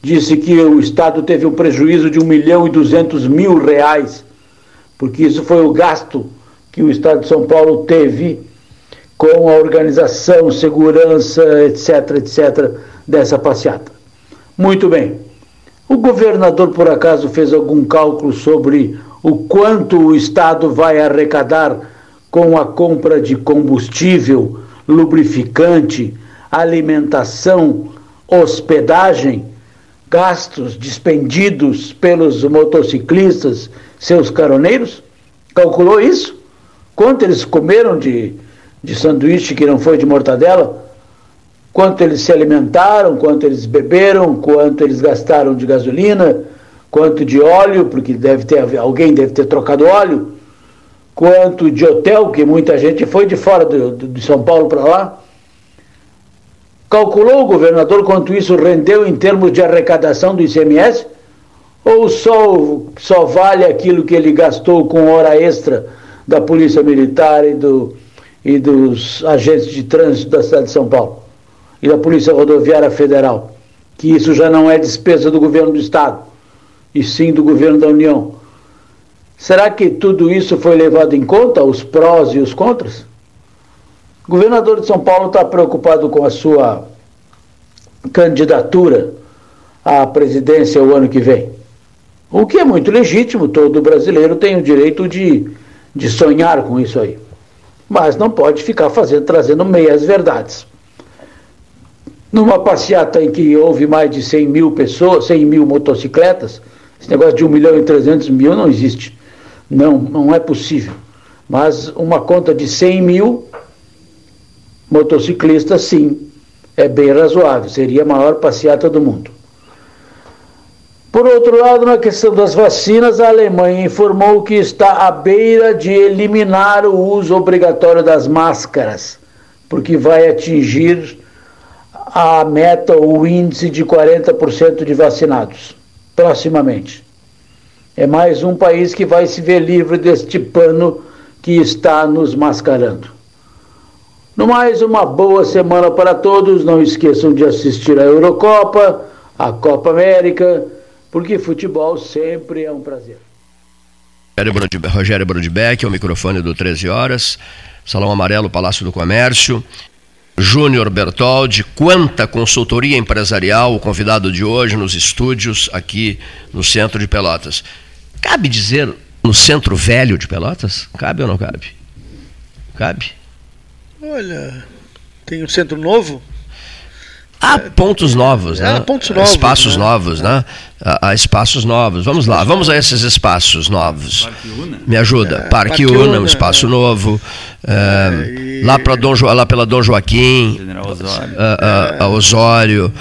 disse que o Estado teve um prejuízo de 1 milhão e 200 mil reais, porque isso foi o gasto que o Estado de São Paulo teve com a organização, segurança, etc., etc., dessa passeata. Muito bem. O governador, por acaso, fez algum cálculo sobre o quanto o Estado vai arrecadar com a compra de combustível, lubrificante, alimentação, hospedagem, gastos despendidos pelos motociclistas, seus caroneiros? Calculou isso? Quanto eles comeram de, de sanduíche que não foi de mortadela? Quanto eles se alimentaram, quanto eles beberam, quanto eles gastaram de gasolina, quanto de óleo, porque deve ter, alguém deve ter trocado óleo, quanto de hotel, que muita gente foi de fora de, de São Paulo para lá. Calculou o governador quanto isso rendeu em termos de arrecadação do ICMS? Ou só, só vale aquilo que ele gastou com hora extra da Polícia Militar e, do, e dos agentes de trânsito da cidade de São Paulo? E da Polícia Rodoviária Federal? Que isso já não é despesa do governo do Estado, e sim do governo da União. Será que tudo isso foi levado em conta, os prós e os contras? O governador de São Paulo está preocupado com a sua candidatura à presidência o ano que vem. O que é muito legítimo, todo brasileiro tem o direito de, de sonhar com isso aí. Mas não pode ficar fazendo, trazendo meias verdades. Numa passeata em que houve mais de 100 mil pessoas, 100 mil motocicletas, esse negócio de 1 milhão e 300 mil não existe. Não, não é possível. Mas uma conta de 100 mil motociclistas, sim, é bem razoável. Seria a maior passeata do mundo. Por outro lado, na questão das vacinas, a Alemanha informou que está à beira de eliminar o uso obrigatório das máscaras, porque vai atingir a meta, o índice de 40% de vacinados, proximamente. É mais um país que vai se ver livre deste pano que está nos mascarando. No mais, uma boa semana para todos. Não esqueçam de assistir a Eurocopa, a Copa América porque futebol sempre é um prazer. Rogério Brodbeck, o microfone do 13 Horas, Salão Amarelo, Palácio do Comércio. Júnior Bertoldi, quanta consultoria empresarial, o convidado de hoje nos estúdios aqui no centro de Pelotas. Cabe dizer no centro velho de Pelotas? Cabe ou não cabe? Cabe? Olha, tem um centro novo? Há pontos novos, né? Há pontos novos. Espaços né? novos, né? Há, espaços novos. Vamos lá, vamos a esses espaços novos. Me ajuda. É, Parque, Parque Una, um espaço é. novo. É, e... Lá, pra Dom, lá pela Dom Joaquim. General Osório. A, a, a Osório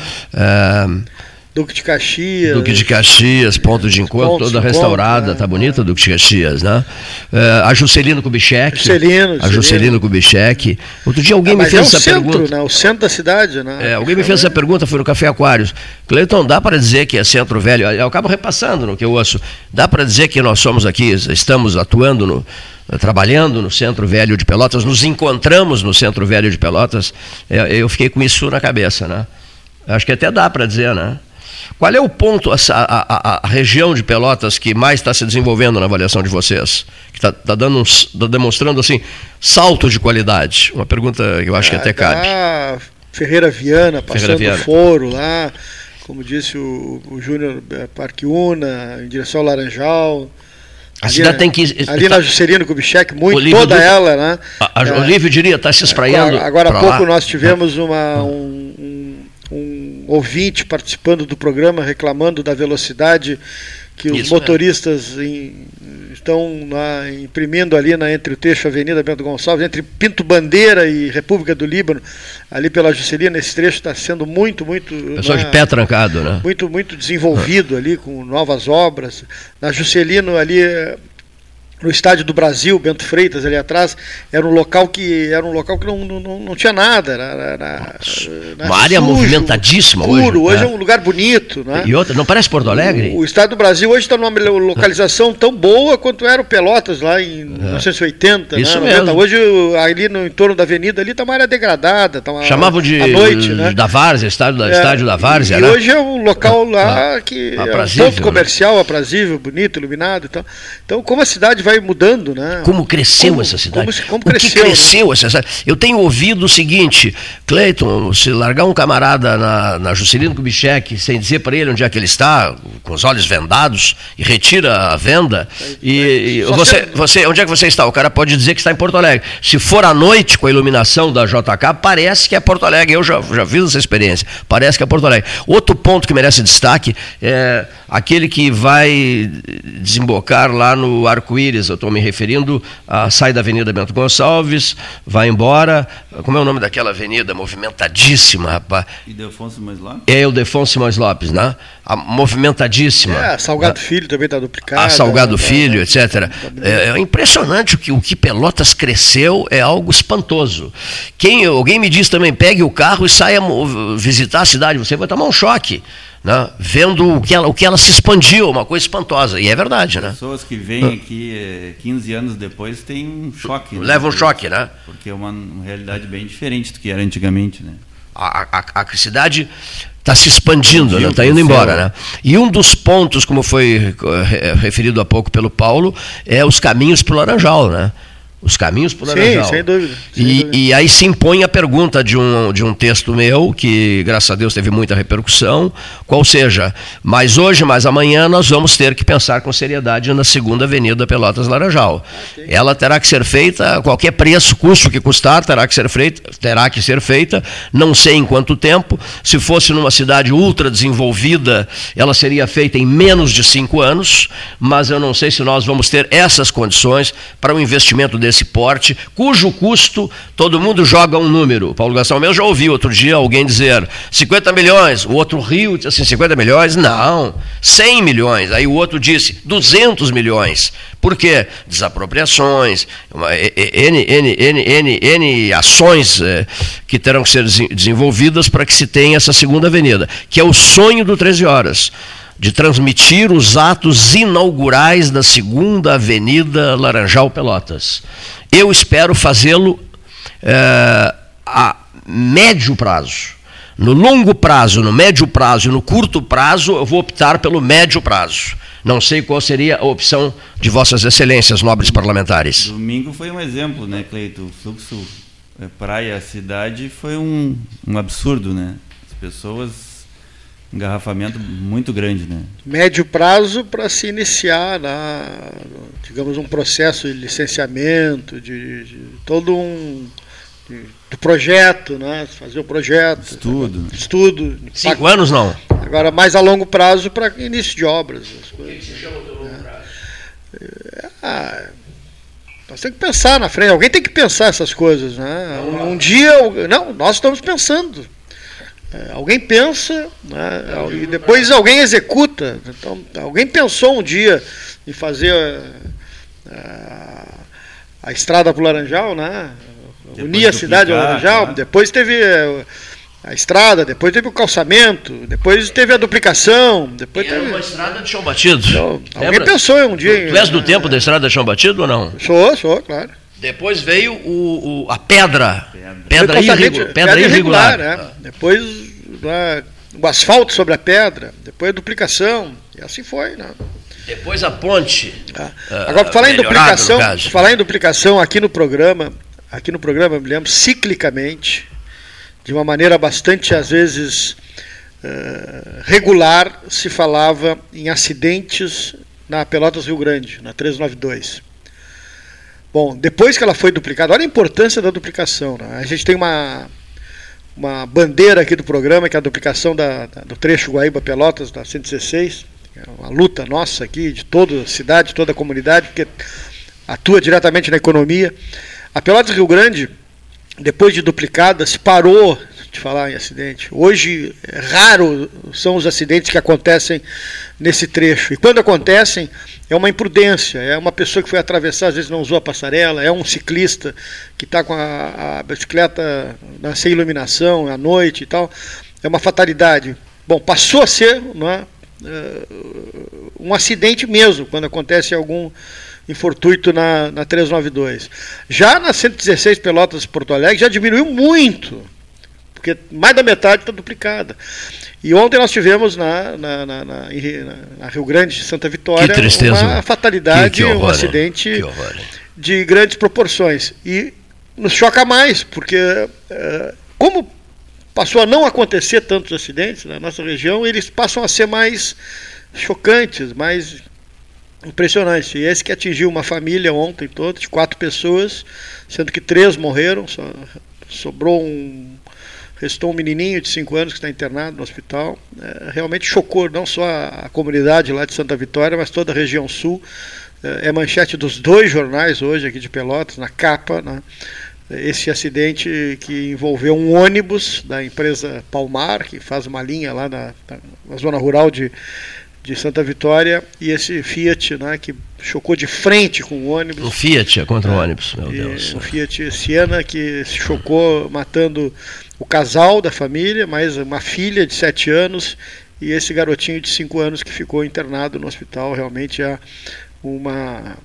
Duque de Caxias. Duque de Caxias, ponto de encontro, toda restaurada, né? tá bonita Duque de Caxias, né? Uh, a Juscelino Kubitschek. Juscelino, A Juscelino Kubitschek. Outro dia alguém ah, me fez é essa centro, pergunta. Né? O centro da cidade, né? É, alguém me fez essa pergunta, foi no Café Aquários. Cleiton, dá para dizer que é centro velho? Eu acabo repassando no que eu ouço. Dá para dizer que nós somos aqui, estamos atuando no, trabalhando no Centro Velho de Pelotas, nos encontramos no Centro Velho de Pelotas, é, eu fiquei com isso na cabeça, né? Acho que até dá para dizer, né? Qual é o ponto, a, a, a região de Pelotas que mais está se desenvolvendo na avaliação de vocês? Que está tá dando um, tá demonstrando assim, salto de qualidade? Uma pergunta que eu acho que até ah, cabe. Tá Ferreira Viana, passando Ferreira Viana. foro lá, como disse o, o Júnior é, Parque Una, em direção ao Laranjal. A ali, cidade tem que. Ali tá, na Juscelino Kubitschek, muito, Olívio toda ela, né? A, a, é, Olívio diria, está se espraiando. Agora há pouco lá. nós tivemos uma, um, um, um ouvinte participando do programa reclamando da velocidade que os Isso motoristas em, estão na, imprimindo ali na, entre o trecho Avenida Bento Gonçalves, entre Pinto Bandeira e República do Líbano, ali pela Juscelina, esse trecho está sendo muito, muito. Pessoal na, de pé trancado, né? Muito, muito desenvolvido ali, com novas obras. Na Juscelino ali no estádio do Brasil, Bento Freitas ali atrás, era um local que era um local que não, não, não tinha nada, era, era, era uma área sujo, movimentadíssima escuro, hoje. Hoje é. é um lugar bonito, né? E outra, não parece Porto Alegre? O, o estádio do Brasil hoje está numa localização tão boa quanto era o Pelotas lá em é. 1980, Isso né? mesmo. Hoje ali no entorno da avenida ali está uma área degradada, tá uma, chamavam de à noite, né? da Várzea, estádio da, é, estádio da Várzea, e, né? Hoje é um local lá que aprazível, é um ponto né? comercial, aprazível, bonito, iluminado e tal. Então, como a cidade vai vai mudando, né? Como cresceu como, essa cidade? Como, como cresceu, o que cresceu né? essa cidade? Eu tenho ouvido o seguinte, Cleiton, se largar um camarada na, na Juscelino Kubitschek sem dizer para ele onde é que ele está, com os olhos vendados, e retira a venda, e, e você, você, onde é que você está? O cara pode dizer que está em Porto Alegre. Se for à noite com a iluminação da JK, parece que é Porto Alegre. Eu já, já fiz essa experiência. Parece que é Porto Alegre. Outro ponto que merece destaque é aquele que vai desembocar lá no arco-íris Gonçalves, eu estou me referindo a sai da Avenida Bento Gonçalves, vai embora. Como é o nome daquela avenida movimentadíssima, rapaz? Ildefonso Simões Lopes? É Ildefonso Simões Lopes, né? A movimentadíssima. É, Salgado Filho também está duplicado. A Salgado Filho, etc. É, é impressionante o que, o que Pelotas cresceu, é algo espantoso. Quem, alguém me diz também, pegue o carro e saia visitar a cidade, você vai tomar um choque né, vendo o que, ela, o que ela se expandiu, uma coisa espantosa. E é verdade, né? Pessoas que vêm aqui 15 eh, anos depois têm um choque. Né? Levam um choque, né? Porque é uma, uma, realidade bem diferente do que era antigamente, né? A, a, a cidade está se expandindo, está né? indo embora. Né? E um dos pontos, como foi eh, referido há pouco pelo Paulo, é os caminhos para o Laranjal. Né? Os caminhos para o Laranjal. Sim, sem dúvida. Sem e, dúvida. e aí se impõe a pergunta de um, de um texto meu, que graças a Deus teve muita repercussão, qual seja, mas hoje, mas amanhã, nós vamos ter que pensar com seriedade na segunda avenida Pelotas Laranjal. Ela terá que ser feita a qualquer preço, custo que custar, terá que ser feita, terá que ser feita, não sei em quanto tempo. Se fosse numa cidade ultra desenvolvida, ela seria feita em menos de cinco anos, mas eu não sei se nós vamos ter essas condições para um investimento desse desse porte, cujo custo todo mundo joga um número. Paulo Gastão mesmo já ouviu outro dia alguém dizer 50 milhões, o outro riu, disse assim, 50 milhões? Não, 100 milhões. Aí o outro disse 200 milhões. Por quê? Desapropriações, uma, N, N, N, N, N ações é, que terão que ser desenvolvidas para que se tenha essa segunda avenida, que é o sonho do 13 Horas de transmitir os atos inaugurais da segunda Avenida Laranjal Pelotas. Eu espero fazê-lo é, a médio prazo. No longo prazo, no médio prazo e no curto prazo, eu vou optar pelo médio prazo. Não sei qual seria a opção de Vossas Excelências, nobres parlamentares. Domingo foi um exemplo, né, Cleito? O fluxo é, praia-cidade foi um, um absurdo, né? As pessoas engarrafamento muito grande, né? Médio prazo para se iniciar, na, digamos, um processo de licenciamento, de, de todo um de, do projeto, né? Fazer o projeto. Estudo. Estudo. Cinco anos não. Agora mais a longo prazo para início de obras. As coisas, o que se chama de longo prazo? É, ah, nós temos que pensar na frente. Alguém tem que pensar essas coisas, né? Um, um dia, não, nós estamos pensando. É, alguém pensa né, e depois alguém executa. Então, alguém pensou um dia em fazer a, a, a estrada para o Laranjal, né? unir a cidade ao Laranjal. Tá? Depois teve é, a estrada, depois teve o calçamento, depois teve a duplicação. Depois era teve... uma estrada de chão batido. Então, alguém pensou um dia. Tu és do tempo da estrada de chão batido ou não? Sou, sou, claro. Depois veio o, o a pedra. Pedra, pedra, irregular, pedra irregular. Né? Ah. Depois né, o asfalto sobre a pedra, depois a duplicação, e assim foi. Né? Depois a ponte. Ah. Agora, falar em duplicação, falar em duplicação aqui no programa, aqui no programa, me lembro, ciclicamente, de uma maneira bastante, às vezes, uh, regular, se falava em acidentes na Pelotas Rio Grande, na 392. Bom, depois que ela foi duplicada, olha a importância da duplicação. Né? A gente tem uma uma bandeira aqui do programa, que é a duplicação da, da, do trecho Guaíba-Pelotas, da 116. É uma luta nossa aqui, de toda a cidade, toda a comunidade, porque atua diretamente na economia. A Pelotas Rio Grande, depois de duplicada, se parou de falar em acidente. Hoje, é raro são os acidentes que acontecem nesse trecho. E quando acontecem, é uma imprudência, é uma pessoa que foi atravessar, às vezes não usou a passarela, é um ciclista que está com a, a bicicleta sem iluminação à noite e tal. É uma fatalidade. Bom, passou a ser não é, é um acidente mesmo, quando acontece algum infortuito na, na 392. Já na 116 Pelotas Porto Alegre já diminuiu muito, porque mais da metade está duplicada. E ontem nós tivemos na, na, na, na, Rio Grande, Santa Vitória, uma fatalidade, que, que horror, um acidente de grandes proporções. E nos choca mais, porque é, como passou a não acontecer tantos acidentes na nossa região, eles passam a ser mais chocantes, mais impressionantes. E esse que atingiu uma família ontem toda, de quatro pessoas, sendo que três morreram, só sobrou um restou um menininho de 5 anos que está internado no hospital. É, realmente chocou não só a, comunidade lá de Santa Vitória, mas toda a região sul. é manchete dos dois jornais hoje aqui de Pelotas, na capa, né? esse acidente que envolveu um ônibus da empresa Palmar, que faz uma linha lá na, na zona rural de, de Santa Vitória, e esse Fiat né, que chocou de frente com o ônibus. Um Fiat é contra o ônibus, meu Deus. Um Fiat Siena que se chocou matando o casal da família, mais uma filha de 7 anos e esse garotinho de 5 anos que ficou internado no hospital. Realmente é uma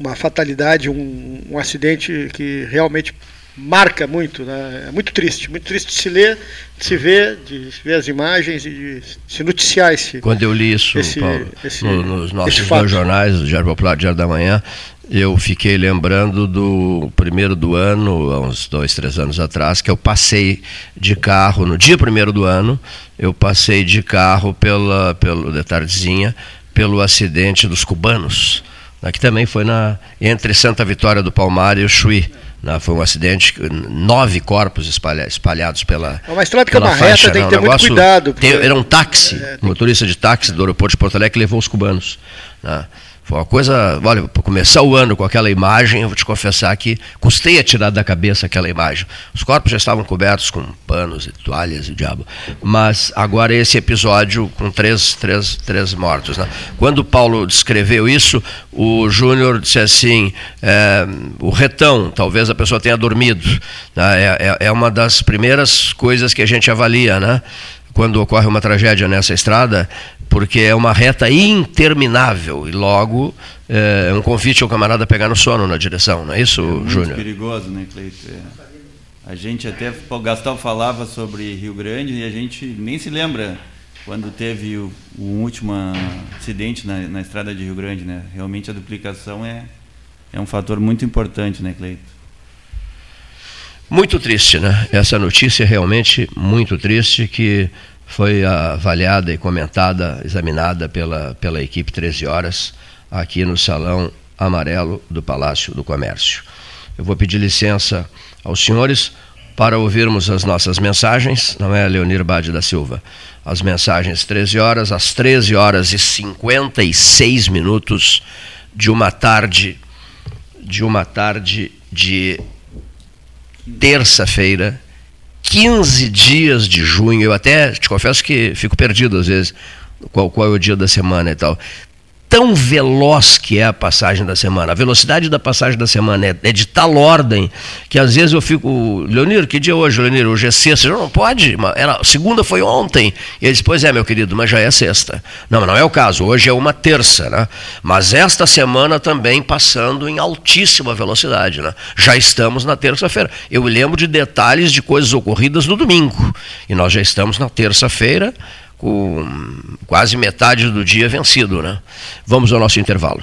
uma fatalidade, um, um acidente que realmente marca muito, né? é muito triste, muito triste de se ler, de se ver, de ver as imagens e de se noticiar esse. Quando eu li isso, esse, Paulo, esse, no, nos nossos dois jornais, o Diário Popular e o Diário da Manhã, eu fiquei lembrando do primeiro do ano, há uns dois, três anos atrás, que eu passei de carro, no dia primeiro do ano, eu passei de carro pela, pelo, de tardezinha, pelo acidente dos cubanos né, que também foi na, entre Santa Vitória do Palmar e o Chuí. Né, foi um acidente, nove corpos espalha, espalhados pela. É uma estrada que é uma faixa, reta, tem que ter muito cuidado. Porque... Tem, era um táxi, é, motorista de táxi do aeroporto de Porto Alegre que levou os cubanos. Né. Foi uma coisa, olha, para começar o ano com aquela imagem, eu vou te confessar que custei a tirar da cabeça aquela imagem. Os corpos já estavam cobertos com panos e toalhas e diabo. Mas agora esse episódio com três, três, três mortos. Né? Quando Paulo descreveu isso, o Júnior disse assim: é, o retão, talvez a pessoa tenha dormido. Né? É, é, é uma das primeiras coisas que a gente avalia, né? quando ocorre uma tragédia nessa estrada, porque é uma reta interminável e logo é, é um convite ao camarada pegar no sono na direção, não é isso, é Júnior? É perigoso, né, Cleito? É. A gente até, o Gastal falava sobre Rio Grande e a gente nem se lembra quando teve o, o último acidente na, na, estrada de Rio Grande, né? Realmente a duplicação é, é um fator muito importante, né, Cleito? Muito triste, né? Essa notícia é realmente muito triste que foi avaliada e comentada, examinada pela, pela equipe 13 horas aqui no Salão Amarelo do Palácio do Comércio. Eu vou pedir licença aos senhores para ouvirmos as nossas mensagens, não é, Leonir Bade da Silva? As mensagens 13 horas, às 13 horas e 56 minutos de uma tarde, de uma tarde de terça-feira, 15 dias de junho. Eu até te confesso que fico perdido às vezes qual, qual é o dia da semana e tal tão veloz que é a passagem da semana. A velocidade da passagem da semana é, é de tal ordem que às vezes eu fico, Leonir, que dia é hoje, Leonir? Hoje é sexta. Eu não pode, era, segunda foi ontem. E ele disse, pois é, meu querido, mas já é sexta. Não, não é o caso, hoje é uma terça, né? Mas esta semana também passando em altíssima velocidade, né? Já estamos na terça-feira. Eu lembro de detalhes de coisas ocorridas no domingo. E nós já estamos na terça-feira com quase metade do dia vencido, né? Vamos ao nosso intervalo.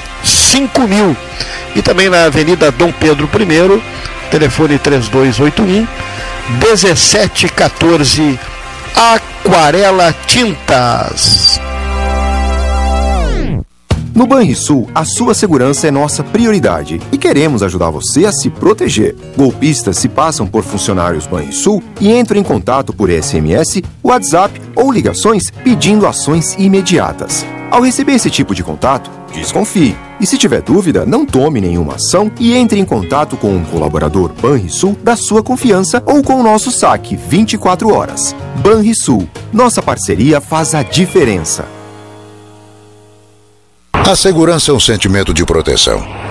5000 e também na Avenida Dom Pedro I, telefone 3281 1714 Aquarela Tintas. No Banrisul, a sua segurança é nossa prioridade e queremos ajudar você a se proteger. Golpistas se passam por funcionários Banrisul e entram em contato por SMS, WhatsApp ou ligações pedindo ações imediatas. Ao receber esse tipo de contato, desconfie. E se tiver dúvida, não tome nenhuma ação e entre em contato com um colaborador Banrisul da sua confiança ou com o nosso saque 24 horas. Banrisul, nossa parceria faz a diferença. A segurança é um sentimento de proteção.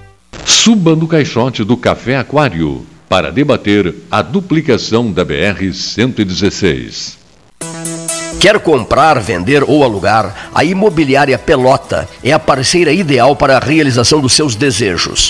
Suba no caixote do Café Aquário para debater a duplicação da BR-116. Quer comprar, vender ou alugar? A Imobiliária Pelota é a parceira ideal para a realização dos seus desejos.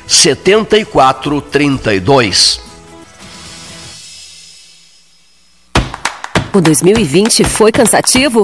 7432. O 2020 foi cansativo?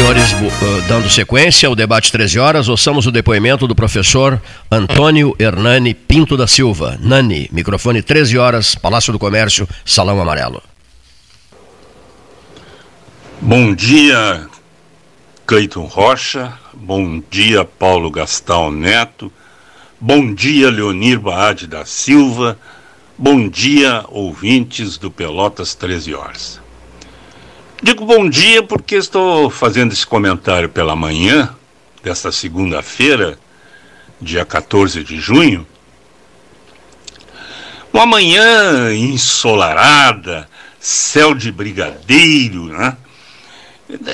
Senhores, uh, dando sequência ao debate 13 horas, ouçamos o depoimento do professor Antônio Hernani Pinto da Silva. Nani, microfone 13 horas, Palácio do Comércio, Salão Amarelo. Bom dia, Cleiton Rocha. Bom dia, Paulo Gastal Neto. Bom dia, Leonir Baade da Silva. Bom dia, ouvintes do Pelotas 13 horas. Digo bom dia porque estou fazendo esse comentário pela manhã desta segunda-feira, dia 14 de junho. Uma manhã ensolarada, céu de brigadeiro, né?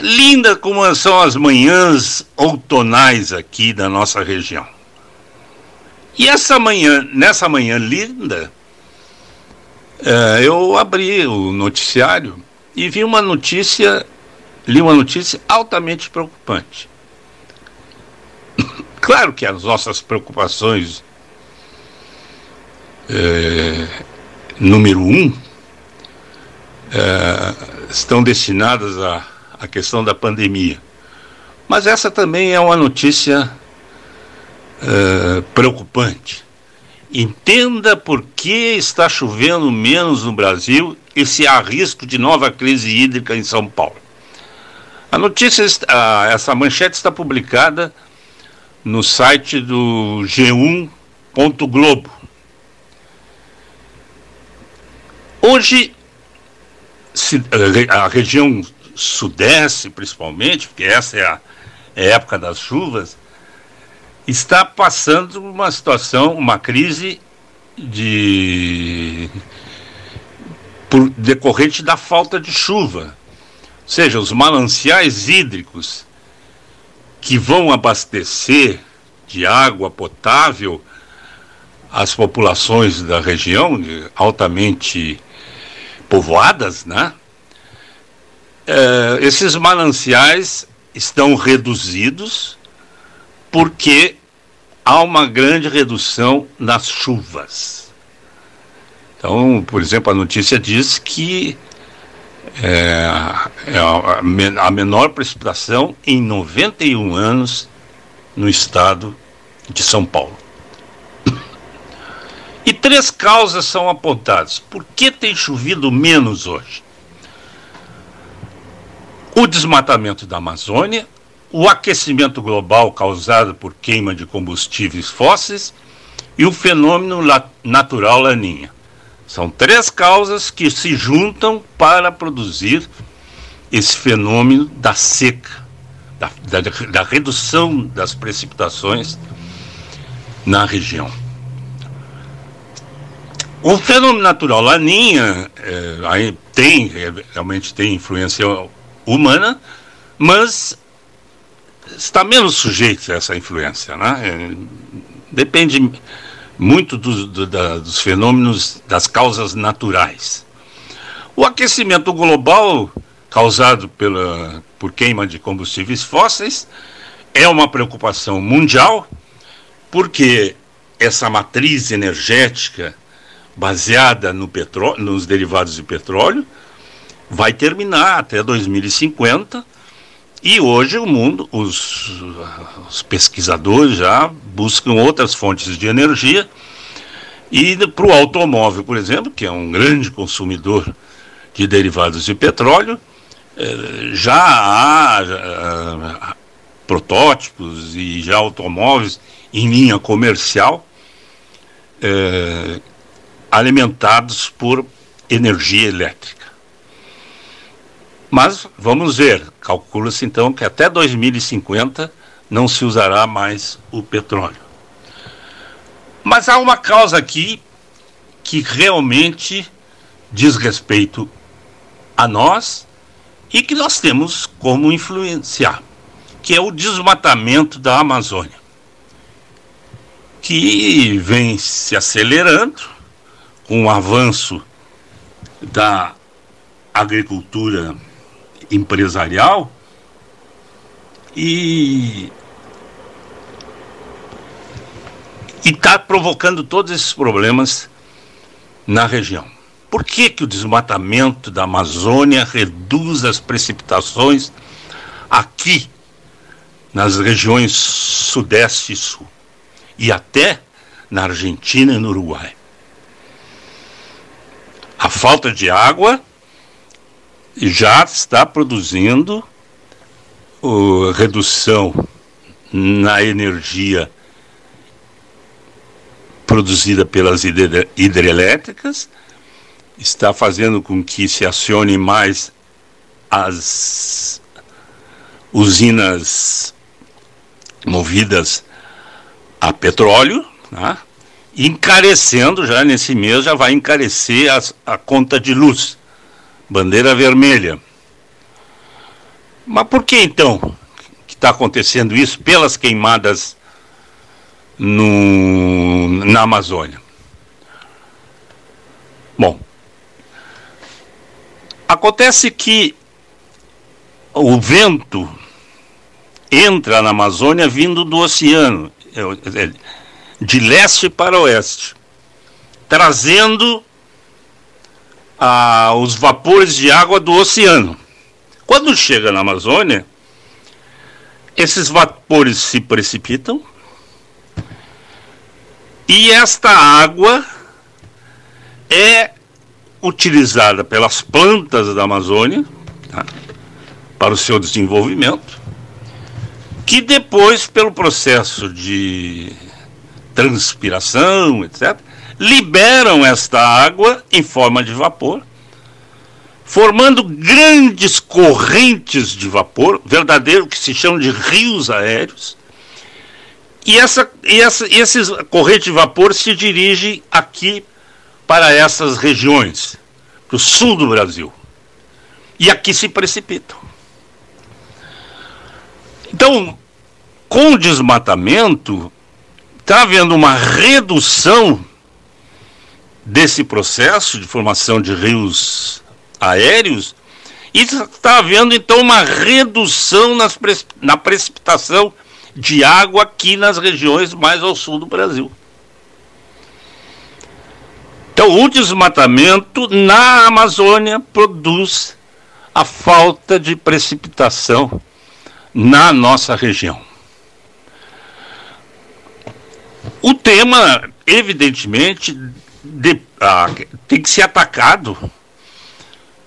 Linda como são as manhãs outonais aqui da nossa região. E essa manhã, nessa manhã linda, é, eu abri o noticiário e vi uma notícia, li uma notícia altamente preocupante. Claro que as nossas preocupações é, número um é, estão destinadas à, à questão da pandemia. Mas essa também é uma notícia é, preocupante. Entenda por que está chovendo menos no Brasil e se há risco de nova crise hídrica em São Paulo. A notícia, está, essa manchete está publicada no site do G1.globo. Hoje, a região sudeste, principalmente, porque essa é a, é a época das chuvas, está passando uma situação, uma crise de por decorrente da falta de chuva. Ou seja, os mananciais hídricos que vão abastecer de água potável as populações da região altamente povoadas, né? eh, esses mananciais estão reduzidos porque há uma grande redução nas chuvas. Então, por exemplo, a notícia diz que é, é a, menor precipitação em 91 anos no estado de São Paulo. E três causas são apontadas. Por que tem chovido menos hoje? O desmatamento da Amazônia, o aquecimento global causado por queima de combustíveis fósseis e o fenômeno natural laninha. São três causas que se juntam para produzir esse fenômeno da seca, da, da, da redução das precipitações na região. O fenômeno natural Laninha é, tem, realmente tem influência humana, mas está menos sujeito a essa influência. Né? É, depende muito do, do, da, dos fenômenos, das causas naturais. O aquecimento global causado pela, por queima de combustíveis fósseis é uma preocupação mundial, porque essa matriz energética baseada no petróleo, nos derivados de petróleo vai terminar até 2050 e hoje o mundo, os, os pesquisadores já buscam outras fontes de energia. E para o automóvel, por exemplo, que é um grande consumidor de derivados de petróleo, eh, já há eh, protótipos e já automóveis em linha comercial eh, alimentados por energia elétrica. Mas vamos ver, calcula-se então que até 2050 não se usará mais o petróleo. Mas há uma causa aqui que realmente diz respeito a nós e que nós temos como influenciar, que é o desmatamento da Amazônia, que vem se acelerando com o avanço da agricultura empresarial e está provocando todos esses problemas na região. Por que, que o desmatamento da Amazônia reduz as precipitações aqui nas regiões sudeste e sul e até na Argentina e no Uruguai? A falta de água já está produzindo redução na energia produzida pelas hidrelétricas, está fazendo com que se acione mais as usinas movidas a petróleo, né? encarecendo já nesse mês, já vai encarecer as, a conta de luz bandeira vermelha. Mas por que então que está acontecendo isso pelas queimadas no, na Amazônia? Bom, acontece que o vento entra na Amazônia vindo do oceano, é, é, de leste para oeste, trazendo a, os vapores de água do oceano. Quando chega na Amazônia, esses vapores se precipitam e esta água é utilizada pelas plantas da Amazônia tá, para o seu desenvolvimento, que depois, pelo processo de transpiração, etc., liberam esta água em forma de vapor, formando grandes correntes de vapor, verdadeiro que se chama de rios aéreos. E essa, e essa, esses correntes de vapor se dirigem aqui para essas regiões, para o sul do Brasil. E aqui se precipitam. Então, com o desmatamento, está havendo uma redução desse processo de formação de rios aéreos E está havendo então uma redução nas, na precipitação de água aqui nas regiões mais ao sul do Brasil. Então, o desmatamento na Amazônia produz a falta de precipitação na nossa região. O tema, evidentemente, de, ah, tem que ser atacado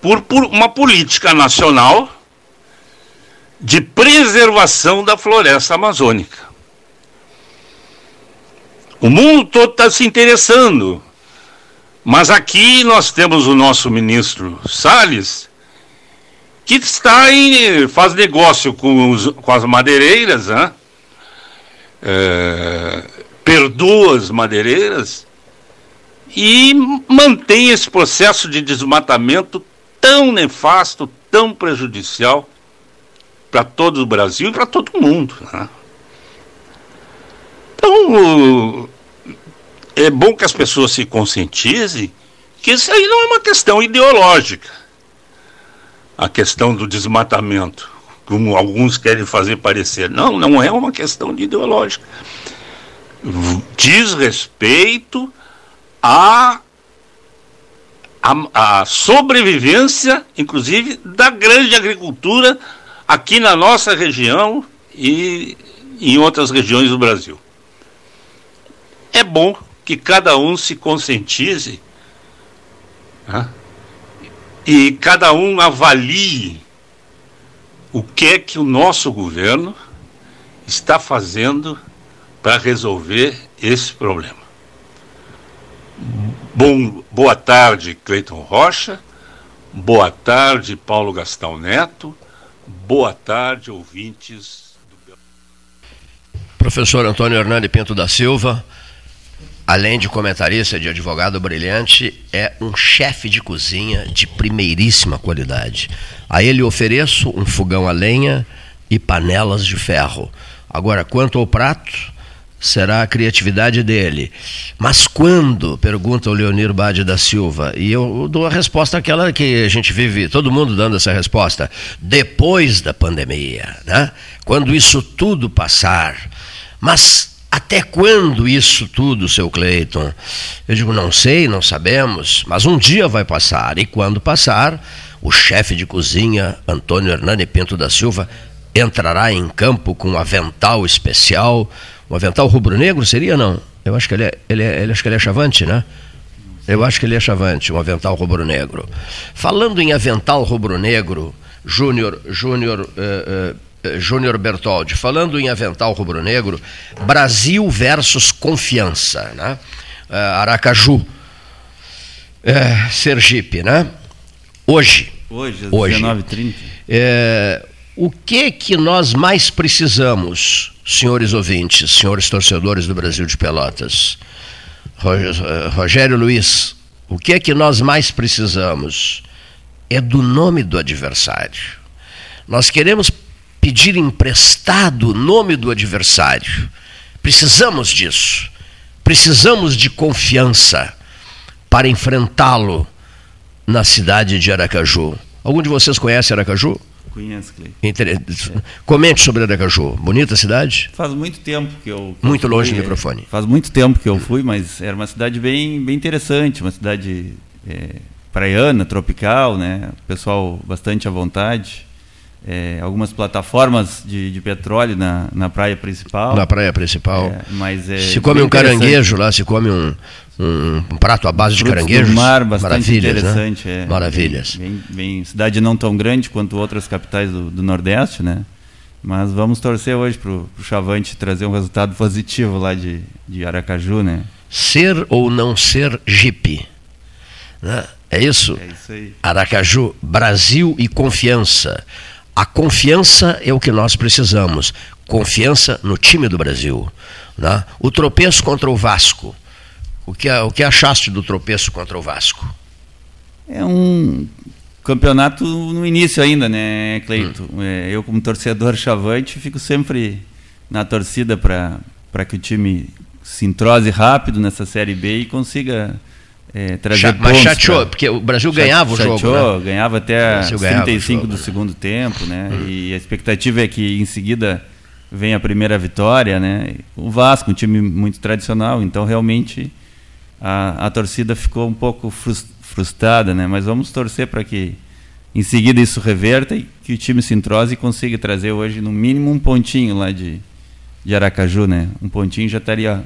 por, por uma política nacional de preservação da floresta amazônica. O mundo todo está se interessando, mas aqui nós temos o nosso ministro Salles, que está em, faz negócio com, os, com as madeireiras, né? É, perdoa as madeireiras e mantém esse processo de desmatamento tão nefasto, tão prejudicial para todo o Brasil e para todo mundo. Né? Então, é bom que as pessoas se conscientizem que isso aí não é uma questão ideológica. A questão do desmatamento, como alguns querem fazer parecer. Não, não é uma questão de ideológica. Diz respeito à, à, à sobrevivência, inclusive, da grande agricultura aqui na nossa região e em outras regiões do Brasil. É bom que cada um se conscientize né? e cada um avalie o que é que o nosso governo está fazendo para resolver esse problema. Bom, boa tarde, Cleiton Rocha. Boa tarde, Paulo Gastão Neto. Boa tarde, ouvintes. Do... Professor Antônio Hernani Pinto da Silva além de comentarista de advogado brilhante, é um chefe de cozinha de primeiríssima qualidade. A ele ofereço um fogão a lenha e panelas de ferro. Agora, quanto ao prato, será a criatividade dele. Mas quando? Pergunta o Leonir Bade da Silva. E eu dou a resposta àquela que a gente vive, todo mundo dando essa resposta. Depois da pandemia, né? quando isso tudo passar. Mas até quando isso tudo, seu Cleiton? Eu digo, não sei, não sabemos, mas um dia vai passar. E quando passar, o chefe de cozinha, Antônio Hernani Pinto da Silva, entrará em campo com um avental especial. Um avental rubro-negro seria, não? Eu acho que ele é, ele é, ele, acho que ele é chavante, né? Eu acho que ele é chavante, um avental rubro-negro. Falando em avental rubro-negro, Júnior, Júnior, uh, uh, Júnior Bertoldi, falando em avental rubro-negro, Brasil versus confiança, né? Uh, Aracaju, Sergipe, né? Hoje. Hoje, às hoje, 19h30. Uh, o que que nós mais precisamos, senhores ouvintes, senhores torcedores do Brasil de Pelotas? Rogério Luiz, o que é que nós mais precisamos? É do nome do adversário. Nós queremos pedir emprestado o nome do adversário. Precisamos disso. Precisamos de confiança para enfrentá-lo na cidade de Aracaju. Algum de vocês conhece Aracaju? Conheço, Cleiton. Inter... Comente sobre Aracaju. Bonita cidade? Faz muito tempo que eu. Que muito eu longe fui, do microfone. Faz muito tempo que eu fui, mas era uma cidade bem, bem interessante, uma cidade é, praiana, tropical, né? Pessoal bastante à vontade é, algumas plataformas de, de, petróleo na, na praia principal. Na praia principal. É, mas é se come um caranguejo lá, se come um, um, um prato à base de Frutos caranguejos. mar, bastante Maravilhas, interessante. Né? É, Maravilhas. Bem, bem, cidade não tão grande quanto outras capitais do, do Nordeste, né? Mas vamos torcer hoje para o Chavante trazer um resultado positivo lá de, de Aracaju, né? Ser ou não ser Jeep. Né? É isso? É isso aí. Aracaju, Brasil e confiança. A confiança é o que nós precisamos. Confiança no time do Brasil. Né? O tropeço contra o Vasco. O que, o que achaste do tropeço contra o Vasco? É um campeonato no início ainda, né, Cleito? Hum. É, eu, como torcedor chavante, fico sempre na torcida para que o time se entrose rápido nessa Série B e consiga é, trazer Cha- mas pontos chateou, pra- porque o Brasil ganhava o jogo, chateou, né? ganhava até Brasil os ganhava o 35 jogo, do né? segundo tempo, né? E a expectativa é que em seguida venha a primeira vitória, né? O Vasco, um time muito tradicional, então realmente a, a torcida ficou um pouco frus- frustrada, né? Mas vamos torcer para que em seguida isso reverta e que o time se entrose e consiga trazer hoje no mínimo um pontinho lá de, de Aracaju, né? Um pontinho já estaria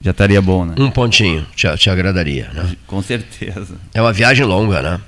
já estaria bom, né? Um pontinho, te, te agradaria, né? Com certeza. É uma viagem longa, né?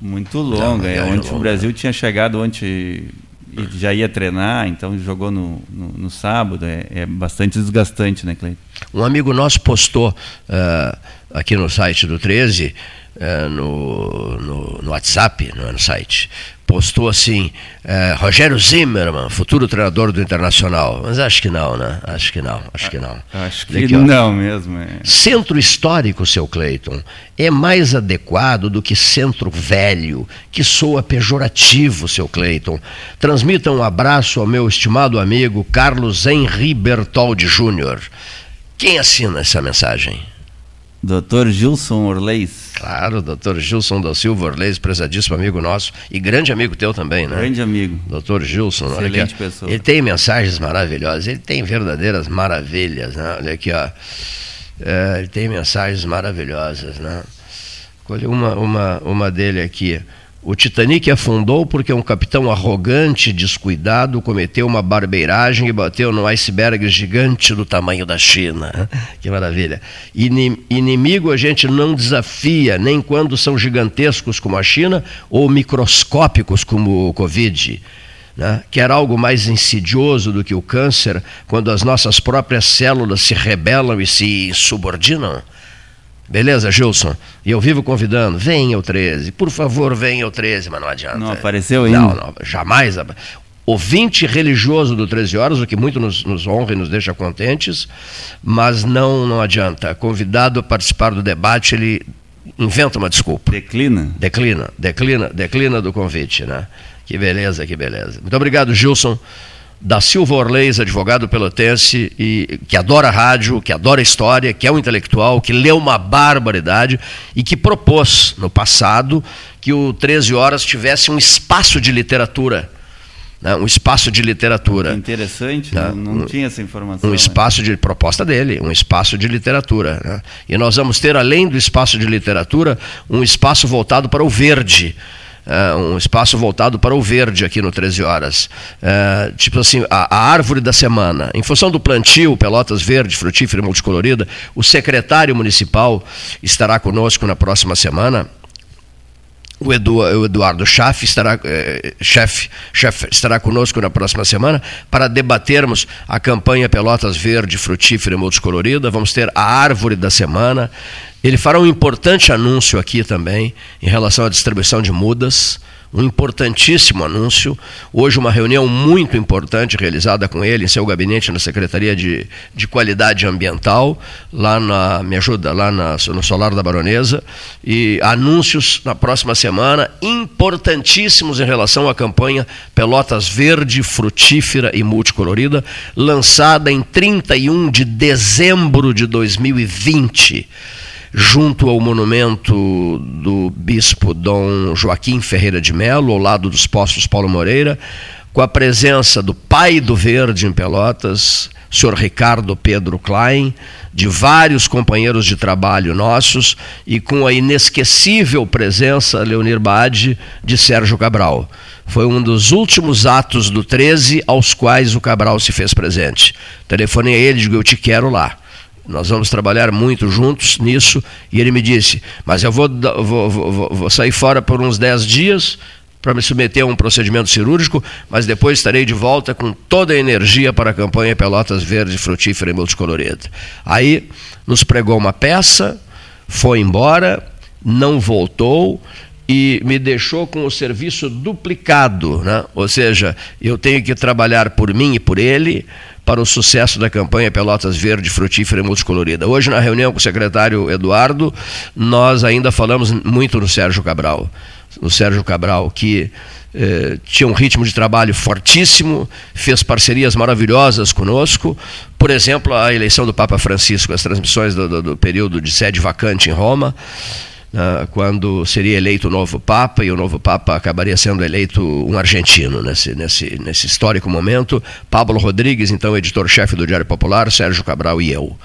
Muito É longa. É, viagem onde o longa. Brasil tinha chegado ontem e já ia treinar, então jogou no, no, no sábado. É, é bastante desgastante, né, Cleiton? Um amigo nosso postou eh, aqui no site do 13, eh, no, no, no WhatsApp, não é no site, postou assim, eh, Rogério Zimmermann, futuro treinador do Internacional. Mas acho que não, né? Acho que não, acho que não. Acho que Olha aqui, ó. não mesmo. É. Centro histórico, seu Cleiton, é mais adequado do que centro velho, que soa pejorativo, seu Cleiton. Transmita um abraço ao meu estimado amigo Carlos Henri Bertoldi Júnior. Quem assina essa mensagem? Doutor Gilson Orleis. Claro, doutor Gilson da Silva Orleis, prezadíssimo amigo nosso e grande amigo teu também, né? Grande amigo. Doutor Gilson, olha aqui, Excelente pessoa. Ele tem mensagens maravilhosas, ele tem verdadeiras maravilhas, né? Olha aqui, ó. É, ele tem mensagens maravilhosas, né? Olha uma, uma, uma dele aqui. O Titanic afundou porque um capitão arrogante descuidado cometeu uma barbeiragem e bateu no iceberg gigante do tamanho da China. Que maravilha. Ini- Inimigo a gente não desafia, nem quando são gigantescos como a China ou microscópicos como o Covid. Né? Quer algo mais insidioso do que o câncer, quando as nossas próprias células se rebelam e se subordinam? Beleza, Gilson? E eu vivo convidando, venha o 13, por favor, venha o 13, mas não adianta. Não apareceu ainda? Não, não, jamais. Ouvinte religioso do 13 horas, o que muito nos, nos honra e nos deixa contentes, mas não, não adianta. Convidado a participar do debate, ele inventa uma desculpa. Declina? Declina, declina, declina do convite, né? Que beleza, que beleza. Muito obrigado, Gilson da Silva Orleis, advogado pelotense, e, que adora rádio, que adora história, que é um intelectual, que leu uma barbaridade e que propôs, no passado, que o 13 Horas tivesse um espaço de literatura. né, Um espaço de literatura. Interessante, Né, não, não um- tinha essa informação. Um né? espaço de proposta dele, um espaço de literatura. né? E nós vamos ter, além do espaço de literatura, um espaço voltado para o verde. É, um espaço voltado para o verde aqui no 13 Horas. É, tipo assim, a, a árvore da semana. Em função do plantio Pelotas Verde, frutífera e multicolorida, o secretário municipal estará conosco na próxima semana. O, Edu, o Eduardo Schaff estará, eh, chefe, chefe estará conosco na próxima semana para debatermos a campanha Pelotas Verde, Frutífera e Multicolorida. Vamos ter a árvore da semana. Ele fará um importante anúncio aqui também em relação à distribuição de mudas. Um importantíssimo anúncio. Hoje, uma reunião muito importante realizada com ele em seu gabinete na Secretaria de, de Qualidade Ambiental, lá na. Me ajuda, lá na- no Solar da Baronesa. E anúncios na próxima semana importantíssimos em relação à campanha Pelotas Verde, Frutífera e Multicolorida, lançada em 31 de dezembro de 2020 junto ao monumento do bispo Dom Joaquim Ferreira de Melo, ao lado dos postos Paulo Moreira, com a presença do pai do Verde em Pelotas, senhor Ricardo Pedro Klein, de vários companheiros de trabalho nossos e com a inesquecível presença, Leonir Bade, de Sérgio Cabral. Foi um dos últimos atos do 13 aos quais o Cabral se fez presente. Telefonei a ele e digo, eu te quero lá. Nós vamos trabalhar muito juntos nisso. E ele me disse: Mas eu vou, vou- vou- vou sair fora por uns 10 dias para me submeter a um procedimento cirúrgico, mas depois estarei de volta com toda a energia para a campanha Pelotas Verde, Frutífera e Multicolorida. Aí nos pregou uma peça, foi embora, não voltou e me deixou com o serviço duplicado, né? ou seja, eu tenho que trabalhar por mim e por ele para o sucesso da campanha Pelotas Verde, Frutífera e Multicolorida. Hoje, na reunião com o secretário Eduardo, nós ainda falamos muito no Sérgio Cabral. No Sérgio Cabral, que eh, tinha um ritmo de trabalho fortíssimo, fez parcerias maravilhosas conosco. Por exemplo, a eleição do Papa Francisco, as transmissões do, do, do período de sede vacante em Roma, né, quando seria eleito o novo Papa, e o novo Papa acabaria sendo eleito um argentino nesse, nesse, nesse histórico momento. Pablo Rodrigues, então editor-chefe do Diário Popular, Sérgio Cabral e eu.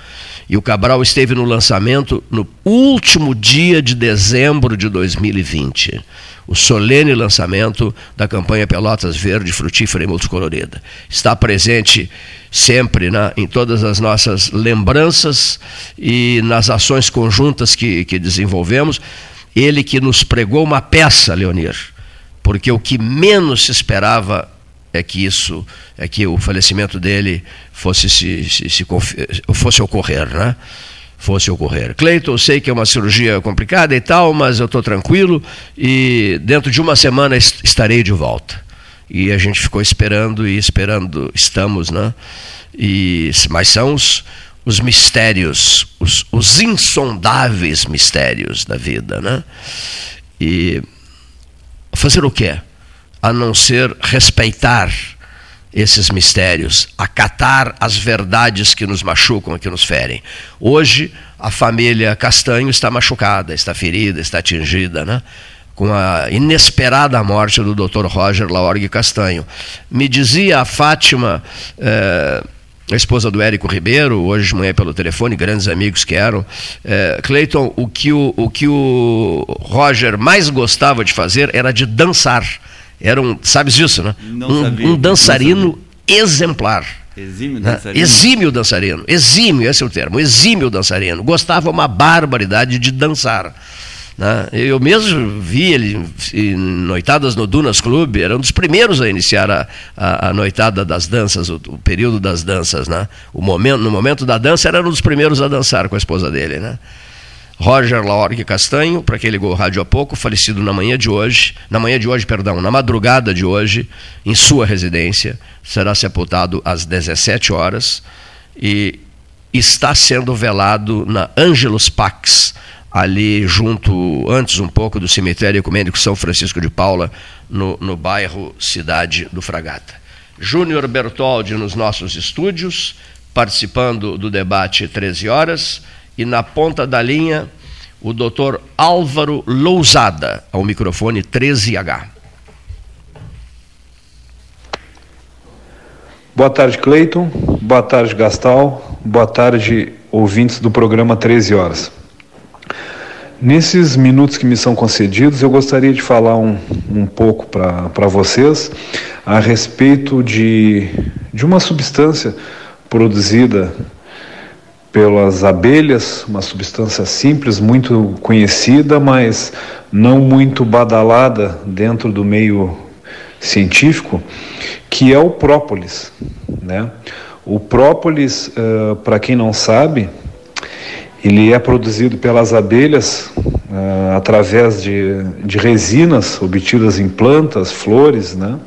E o Cabral esteve no lançamento no último dia de dezembro de 2020 o solene lançamento da campanha Pelotas Verde, Frutífera e Multicolorida. Está presente sempre né, em todas as nossas lembranças e nas ações conjuntas que, que desenvolvemos. Ele que nos pregou uma peça, Leonir, porque o que menos se esperava é que isso, é que o falecimento dele fosse, se, se, se fosse ocorrer, né? Fosse ocorrer. Cleiton, eu sei que é uma cirurgia complicada e tal, mas eu estou tranquilo e dentro de uma semana estarei de volta. E a gente ficou esperando e esperando, estamos, né? E, mas são os, os mistérios, os, os insondáveis mistérios da vida, né? E fazer o quê? A não ser respeitar esses mistérios, acatar as verdades que nos machucam, que nos ferem. Hoje, a família Castanho está machucada, está ferida, está atingida, né? com a inesperada morte do Dr. Roger Laorgue Castanho. Me dizia a Fátima, eh, a esposa do Érico Ribeiro, hoje de manhã pelo telefone, grandes amigos que eram, eh, Cleiton, o que o, o que o Roger mais gostava de fazer era de dançar era um, sabes disso, né? Um, sabia, um, dançarino exemplar. Exímio né? dançarino. Exímio dançarino. Exímio, esse é o termo. Exímio dançarino. Gostava uma barbaridade de dançar. Né? Eu mesmo vi ele em noitadas no Dunas Clube, era um dos primeiros a iniciar a, a, a noitada das danças, o, o, período das danças. Né? O momento, no momento da dança, era um dos primeiros a dançar com a esposa dele. Né? Roger Laorgue Castanho, para quem ligou o rádio há pouco, falecido na manhã de hoje, na manhã de hoje, perdão, na madrugada de hoje, em sua residência, será sepultado às 17 horas e está sendo velado na Angelus Pax, ali junto, antes um pouco do cemitério ecumênico São Francisco de Paula, no, no bairro Cidade do Fragata. Júnior Bertoldi nos nossos estúdios, participando do debate 13 horas e na ponta da linha o doutor Álvaro Lousada, ao microfone 13H. Boa tarde, Cleiton. Boa tarde, Gastal. Boa tarde, ouvintes do programa 13 Horas. Nesses minutos que me são concedidos, eu gostaria de falar um, um pouco para vocês a respeito de, de uma substância produzida pelas abelhas, uma substância simples, muito conhecida, mas não muito badalada dentro do meio científico, que é o própolis. Né? O própolis, uh, para quem não sabe, ele é produzido pelas abelhas uh, através de, de resinas obtidas em plantas, flores, né?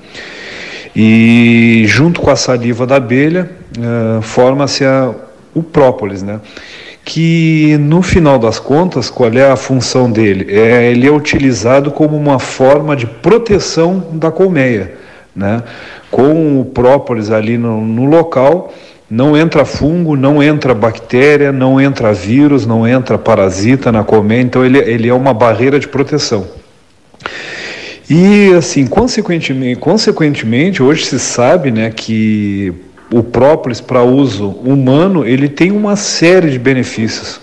E junto com a saliva da abelha, uh, forma-se a o própolis, né? que no final das contas, qual é a função dele? É, ele é utilizado como uma forma de proteção da colmeia. Né? Com o própolis ali no, no local, não entra fungo, não entra bactéria, não entra vírus, não entra parasita na colmeia, então ele, ele é uma barreira de proteção. E assim, consequentemente, consequentemente, hoje se sabe né, que o própolis para uso humano, ele tem uma série de benefícios.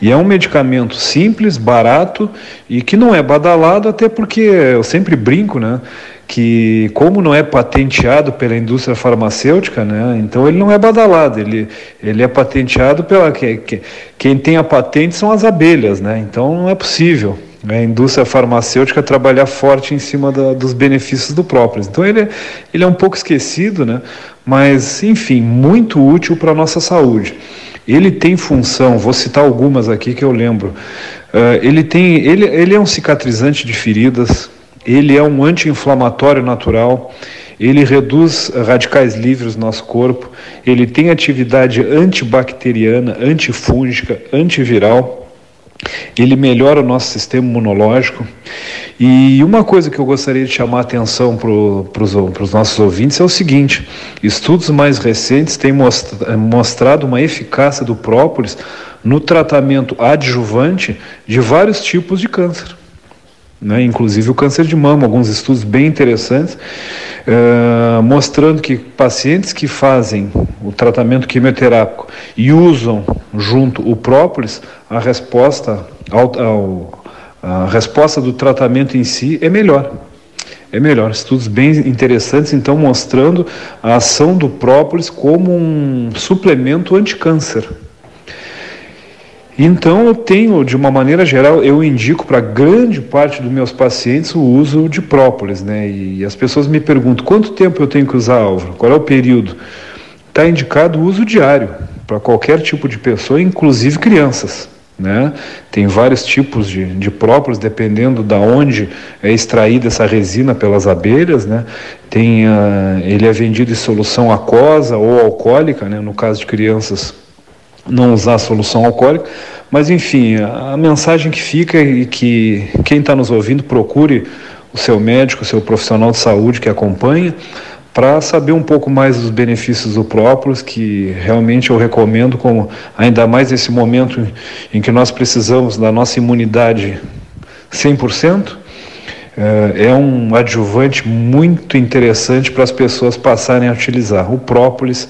E é um medicamento simples, barato e que não é badalado, até porque eu sempre brinco, né? Que como não é patenteado pela indústria farmacêutica, né? Então ele não é badalado, ele, ele é patenteado pela. Que, que, quem tem a patente são as abelhas, né? Então não é possível a indústria farmacêutica trabalhar forte em cima da, dos benefícios do própolis. Então ele, ele é um pouco esquecido, né? Mas enfim, muito útil para a nossa saúde. Ele tem função, vou citar algumas aqui que eu lembro. Uh, ele, tem, ele, ele é um cicatrizante de feridas, ele é um anti-inflamatório natural, ele reduz radicais livres no nosso corpo, ele tem atividade antibacteriana, antifúngica, antiviral ele melhora o nosso sistema imunológico. E uma coisa que eu gostaria de chamar a atenção para os nossos ouvintes é o seguinte: estudos mais recentes têm mostra, mostrado uma eficácia do própolis no tratamento adjuvante de vários tipos de câncer né, inclusive o câncer de mama, alguns estudos bem interessantes, uh, mostrando que pacientes que fazem o tratamento quimioterápico e usam junto o própolis, a resposta, ao, ao, a resposta do tratamento em si é melhor. É melhor. Estudos bem interessantes, então, mostrando a ação do própolis como um suplemento anticâncer. Então eu tenho, de uma maneira geral, eu indico para grande parte dos meus pacientes o uso de própolis, né? E as pessoas me perguntam quanto tempo eu tenho que usar, Álvaro? Qual é o período? Está indicado o uso diário para qualquer tipo de pessoa, inclusive crianças. Né? Tem vários tipos de, de própolis, dependendo da onde é extraída essa resina pelas abelhas. Né? Tem, uh, ele é vendido em solução aquosa ou alcoólica, né? no caso de crianças não usar solução alcoólica. Mas, enfim, a mensagem que fica é que quem está nos ouvindo procure o seu médico, o seu profissional de saúde que acompanha, para saber um pouco mais dos benefícios do própolis, que realmente eu recomendo, como ainda mais nesse momento em que nós precisamos da nossa imunidade 100%. Eh, é um adjuvante muito interessante para as pessoas passarem a utilizar. O própolis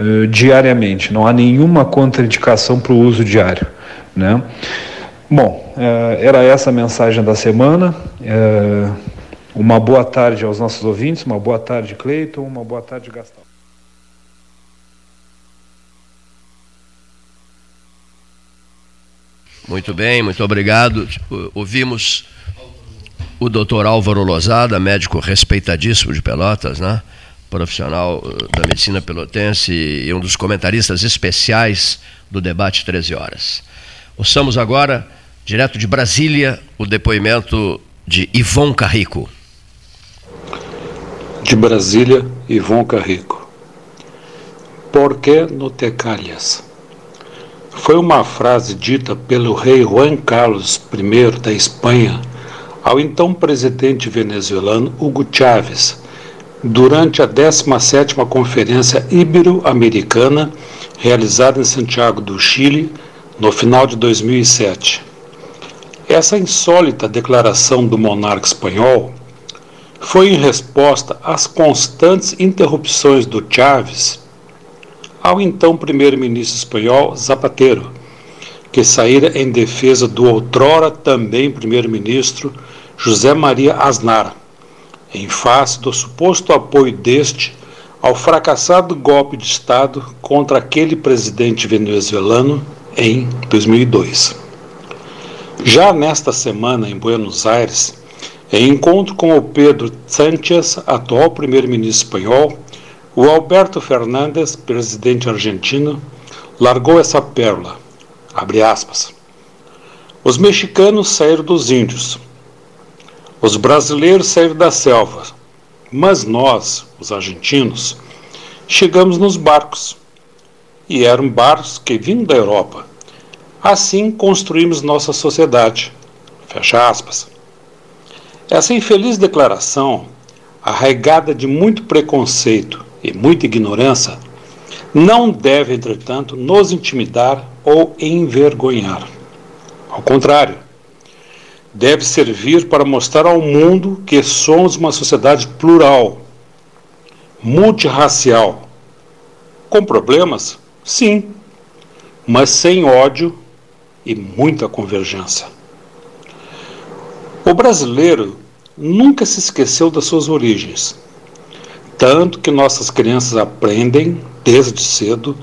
uh, diariamente, não há nenhuma contraindicação para o uso diário. Né? Bom, uh, era essa a mensagem da semana. Uh, uma boa tarde aos nossos ouvintes, uma boa tarde, Cleiton, uma boa tarde, Gastão. Muito bem, muito obrigado. Ouvimos o doutor Álvaro Lozada, médico respeitadíssimo de Pelotas, né? Profissional eh, da medicina pelotense e um dos comentaristas especiais do debate 13 horas. Ouçamos agora, direto de Brasília, o depoimento de Ivon Carrico. De Brasília, Ivon Carrico. Por que não te calhas? Foi uma frase dita pelo rei Juan Carlos I da Espanha ao então presidente venezuelano Hugo Chávez, durante a 17ª Conferência Ibero-Americana, realizada em Santiago do Chile, no final de 2007. Essa insólita declaração do monarca espanhol foi em resposta às constantes interrupções do Chávez ao então primeiro-ministro espanhol Zapatero, que saíra em defesa do outrora também primeiro-ministro José Maria Aznar em face do suposto apoio deste ao fracassado golpe de Estado contra aquele presidente venezuelano em 2002. Já nesta semana, em Buenos Aires, em encontro com o Pedro Sánchez, atual primeiro-ministro espanhol, o Alberto Fernandes, presidente argentino, largou essa pérola. Aspas. Os mexicanos saíram dos índios, os brasileiros saíram da selva, mas nós, os argentinos, chegamos nos barcos. E eram barcos que vinham da Europa. Assim construímos nossa sociedade. Fecha aspas. Essa infeliz declaração, arraigada de muito preconceito e muita ignorância, não deve, entretanto, nos intimidar ou envergonhar. Ao contrário, deve servir para mostrar ao mundo que somos uma sociedade plural, multirracial. Com problemas? Sim, mas sem ódio e muita convergência. O brasileiro nunca se esqueceu das suas origens, tanto que nossas crianças aprendem, desde cedo,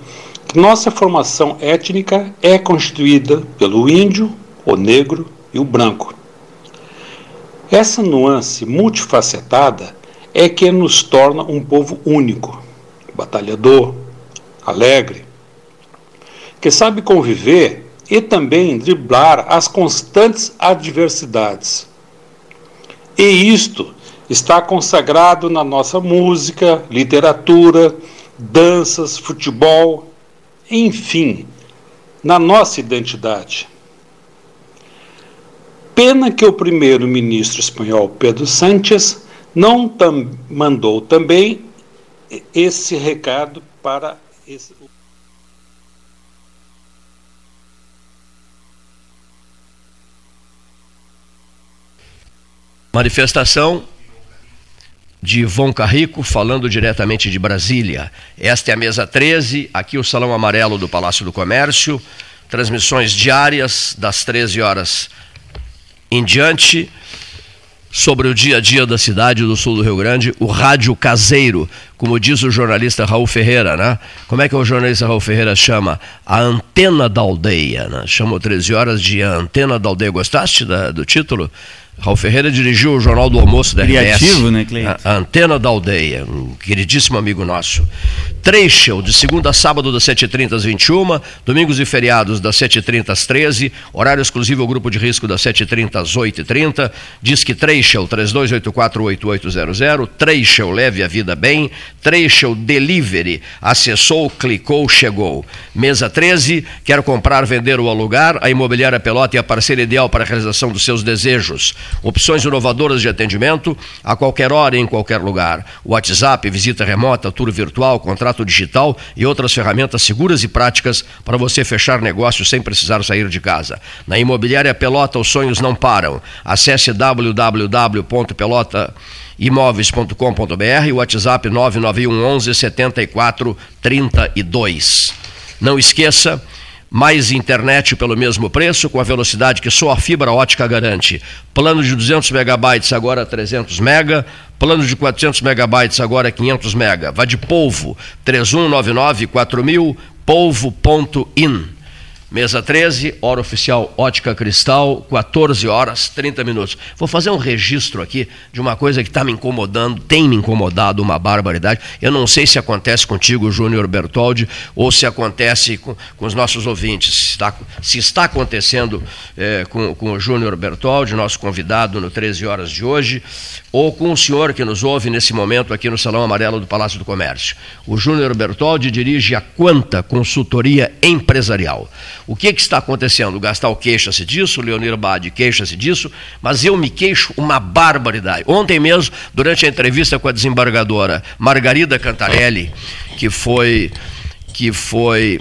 que nossa formação étnica é constituída pelo índio, o negro e o branco. Essa nuance multifacetada é que nos torna um povo único, batalhador, alegre, que sabe conviver e também driblar as constantes adversidades. E isto está consagrado na nossa música, literatura, danças, futebol, enfim, na nossa identidade. Pena que o primeiro-ministro espanhol Pedro Sánchez não tam mandou também esse recado para esse. Manifestação de Ivon Carrico, falando diretamente de Brasília. Esta é a mesa 13, aqui o Salão Amarelo do Palácio do Comércio. Transmissões diárias das 13 horas em diante sobre o dia a dia da cidade do sul do Rio Grande, o rádio caseiro, como diz o jornalista Raul Ferreira, né? Como é que o jornalista Raul Ferreira chama? A antena da aldeia, né? Chamou 13 horas de antena da aldeia. Gostaste da, do título? Raul Ferreira dirigiu o Jornal do Almoço da Criativo, RBS. né, Cleide? A, a Antena da Aldeia, um queridíssimo amigo nosso. Trecho, de segunda a sábado, das 7h30 às 21 domingos e feriados, das 7h30 às 13 horário exclusivo ao grupo de risco, das 7h30 às 8h30. Diz que Trecho, 32848800. Trecho, leve a vida bem. Trecho Delivery, acessou, clicou, chegou. Mesa 13, quer comprar, vender ou alugar? A Imobiliária Pelota é a parceira ideal para a realização dos seus desejos. Opções inovadoras de atendimento a qualquer hora e em qualquer lugar. WhatsApp, visita remota, tour virtual, contrato digital e outras ferramentas seguras e práticas para você fechar negócios sem precisar sair de casa. Na Imobiliária Pelota, os sonhos não param. Acesse www.pelotaimóveis.com.br e WhatsApp 991 11 74 32. Não esqueça mais internet pelo mesmo preço, com a velocidade que só a fibra ótica garante. Plano de 200 megabytes agora 300 mega, plano de 400 megabytes agora 500 mega. Vá de polvo 3199 4000 polvo.in. Mesa 13, hora oficial Ótica Cristal, 14 horas 30 minutos. Vou fazer um registro aqui de uma coisa que está me incomodando, tem me incomodado uma barbaridade. Eu não sei se acontece contigo, Júnior Bertoldi, ou se acontece com, com os nossos ouvintes. Se está, se está acontecendo é, com, com o Júnior Bertoldi, nosso convidado no 13 horas de hoje, ou com o senhor que nos ouve nesse momento aqui no Salão Amarelo do Palácio do Comércio. O Júnior Bertoldi dirige a Quanta Consultoria Empresarial. O que, que está acontecendo? O Gastal queixa-se disso, o Leonir Bade queixa-se disso, mas eu me queixo uma barbaridade. Ontem mesmo, durante a entrevista com a desembargadora Margarida Cantarelli, que foi, que foi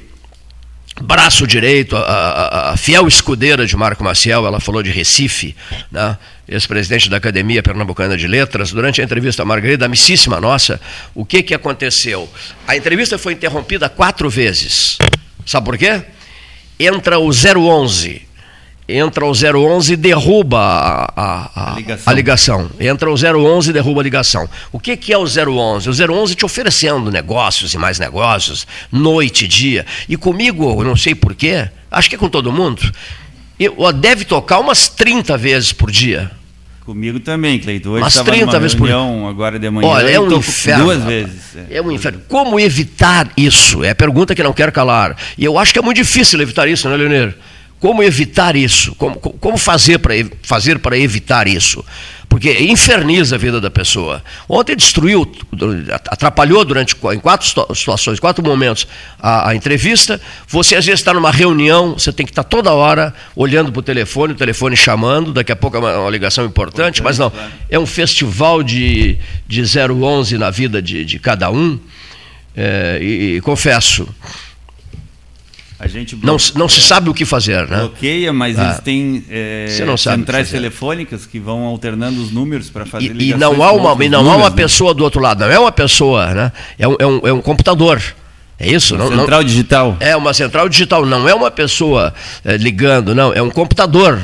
braço direito, a, a, a, fiel escudeira de Marco Maciel, ela falou de Recife, né? ex-presidente da Academia Pernambucana de Letras, durante a entrevista a Margarida, amicíssima nossa, o que, que aconteceu? A entrevista foi interrompida quatro vezes. Sabe por quê? Entra o 011. Entra o 011 e derruba a, a, a, ligação. a, ligação. Entra o 011 e derruba a ligação. O que, que é o 011? O 011 te oferecendo negócios e mais negócios, noite e dia. E comigo, eu não sei porquê, acho que é com todo mundo, eu, deve tocar umas 30 vezes por dia. Comigo também, Cleiton. Hoje Umas 30 vezes por reunião, agora de manhã. Olha, é um inferno. Duas vezes. É. é um inferno. Como evitar isso? É a pergunta que não quero calar. E eu acho que é muito difícil evitar isso, né, Leonir? Como evitar isso? Como, como fazer para fazer para evitar isso? Porque inferniza a vida da pessoa. Ontem destruiu, atrapalhou durante em quatro situações, quatro momentos a, a entrevista. Você às vezes está numa reunião, você tem que estar toda hora olhando para o telefone, o telefone chamando, daqui a pouco é uma, uma ligação importante, mas não, é um festival de, de 011 na vida de, de cada um. É, e, e confesso, a gente não, não se sabe o que fazer, né? Bloqueia, mas ah. eles têm é, centrais telefônicas que vão alternando os números para fazer e, e não há uma e não números, há uma né? pessoa do outro lado, não é uma pessoa, né? É um, é um, é um computador. É isso? Uma não, central não, digital. É uma central digital, não é uma pessoa é, ligando, não, é um computador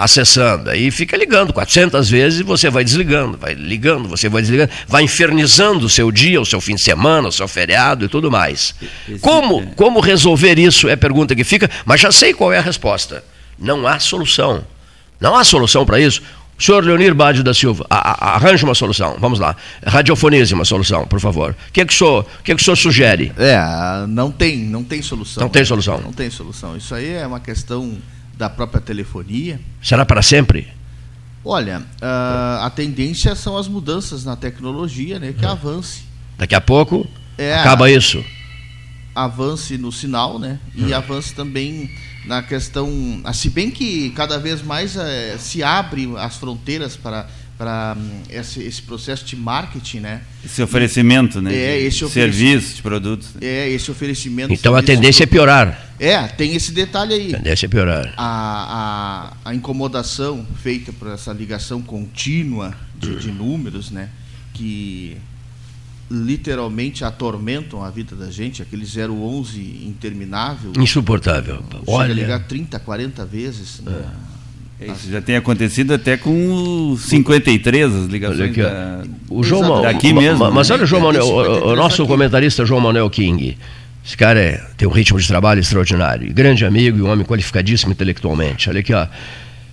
acessando. Aí fica ligando 400 vezes e você vai desligando, vai ligando, você vai desligando, vai infernizando o seu dia, o seu fim de semana, o seu feriado e tudo mais. Como, como resolver isso é a pergunta que fica, mas já sei qual é a resposta. Não há solução. Não há solução para isso. Senhor Leonir Bade da Silva, arranje uma solução. Vamos lá. Radiofonize uma solução, por favor. O que, é que, o, senhor, o que, é que o senhor sugere? É, não tem, não tem solução. Não tem solução. Não tem solução. Isso aí é uma questão da própria telefonia. Será para sempre? Olha, uh, a tendência são as mudanças na tecnologia, né, que é. avance. Daqui a pouco é, acaba isso. Avance no sinal, né, e hum. avance também na questão, ah, se bem que cada vez mais é, se abre as fronteiras para para hum, esse, esse, processo de marketing, né? Esse oferecimento, né? É, esse serviço, de produtos. É, esse oferecimento. Então a tendência é piorar. É, tem esse detalhe aí. A tendência é piorar. A, a, a incomodação feita por essa ligação contínua de, de números, né? Que literalmente atormentam a vida da gente, aquele 011 interminável. Insuportável. Olha, ligar 30, 40 vezes. Né? É, isso já tem acontecido até com 53 as ligações aqui, da, o João Mal, daqui mesmo. Mas né? olha o João Manuel, o, o nosso comentarista João Manuel King. Esse cara é, tem um ritmo de trabalho extraordinário. Grande amigo e um homem qualificadíssimo intelectualmente. Olha aqui, ó.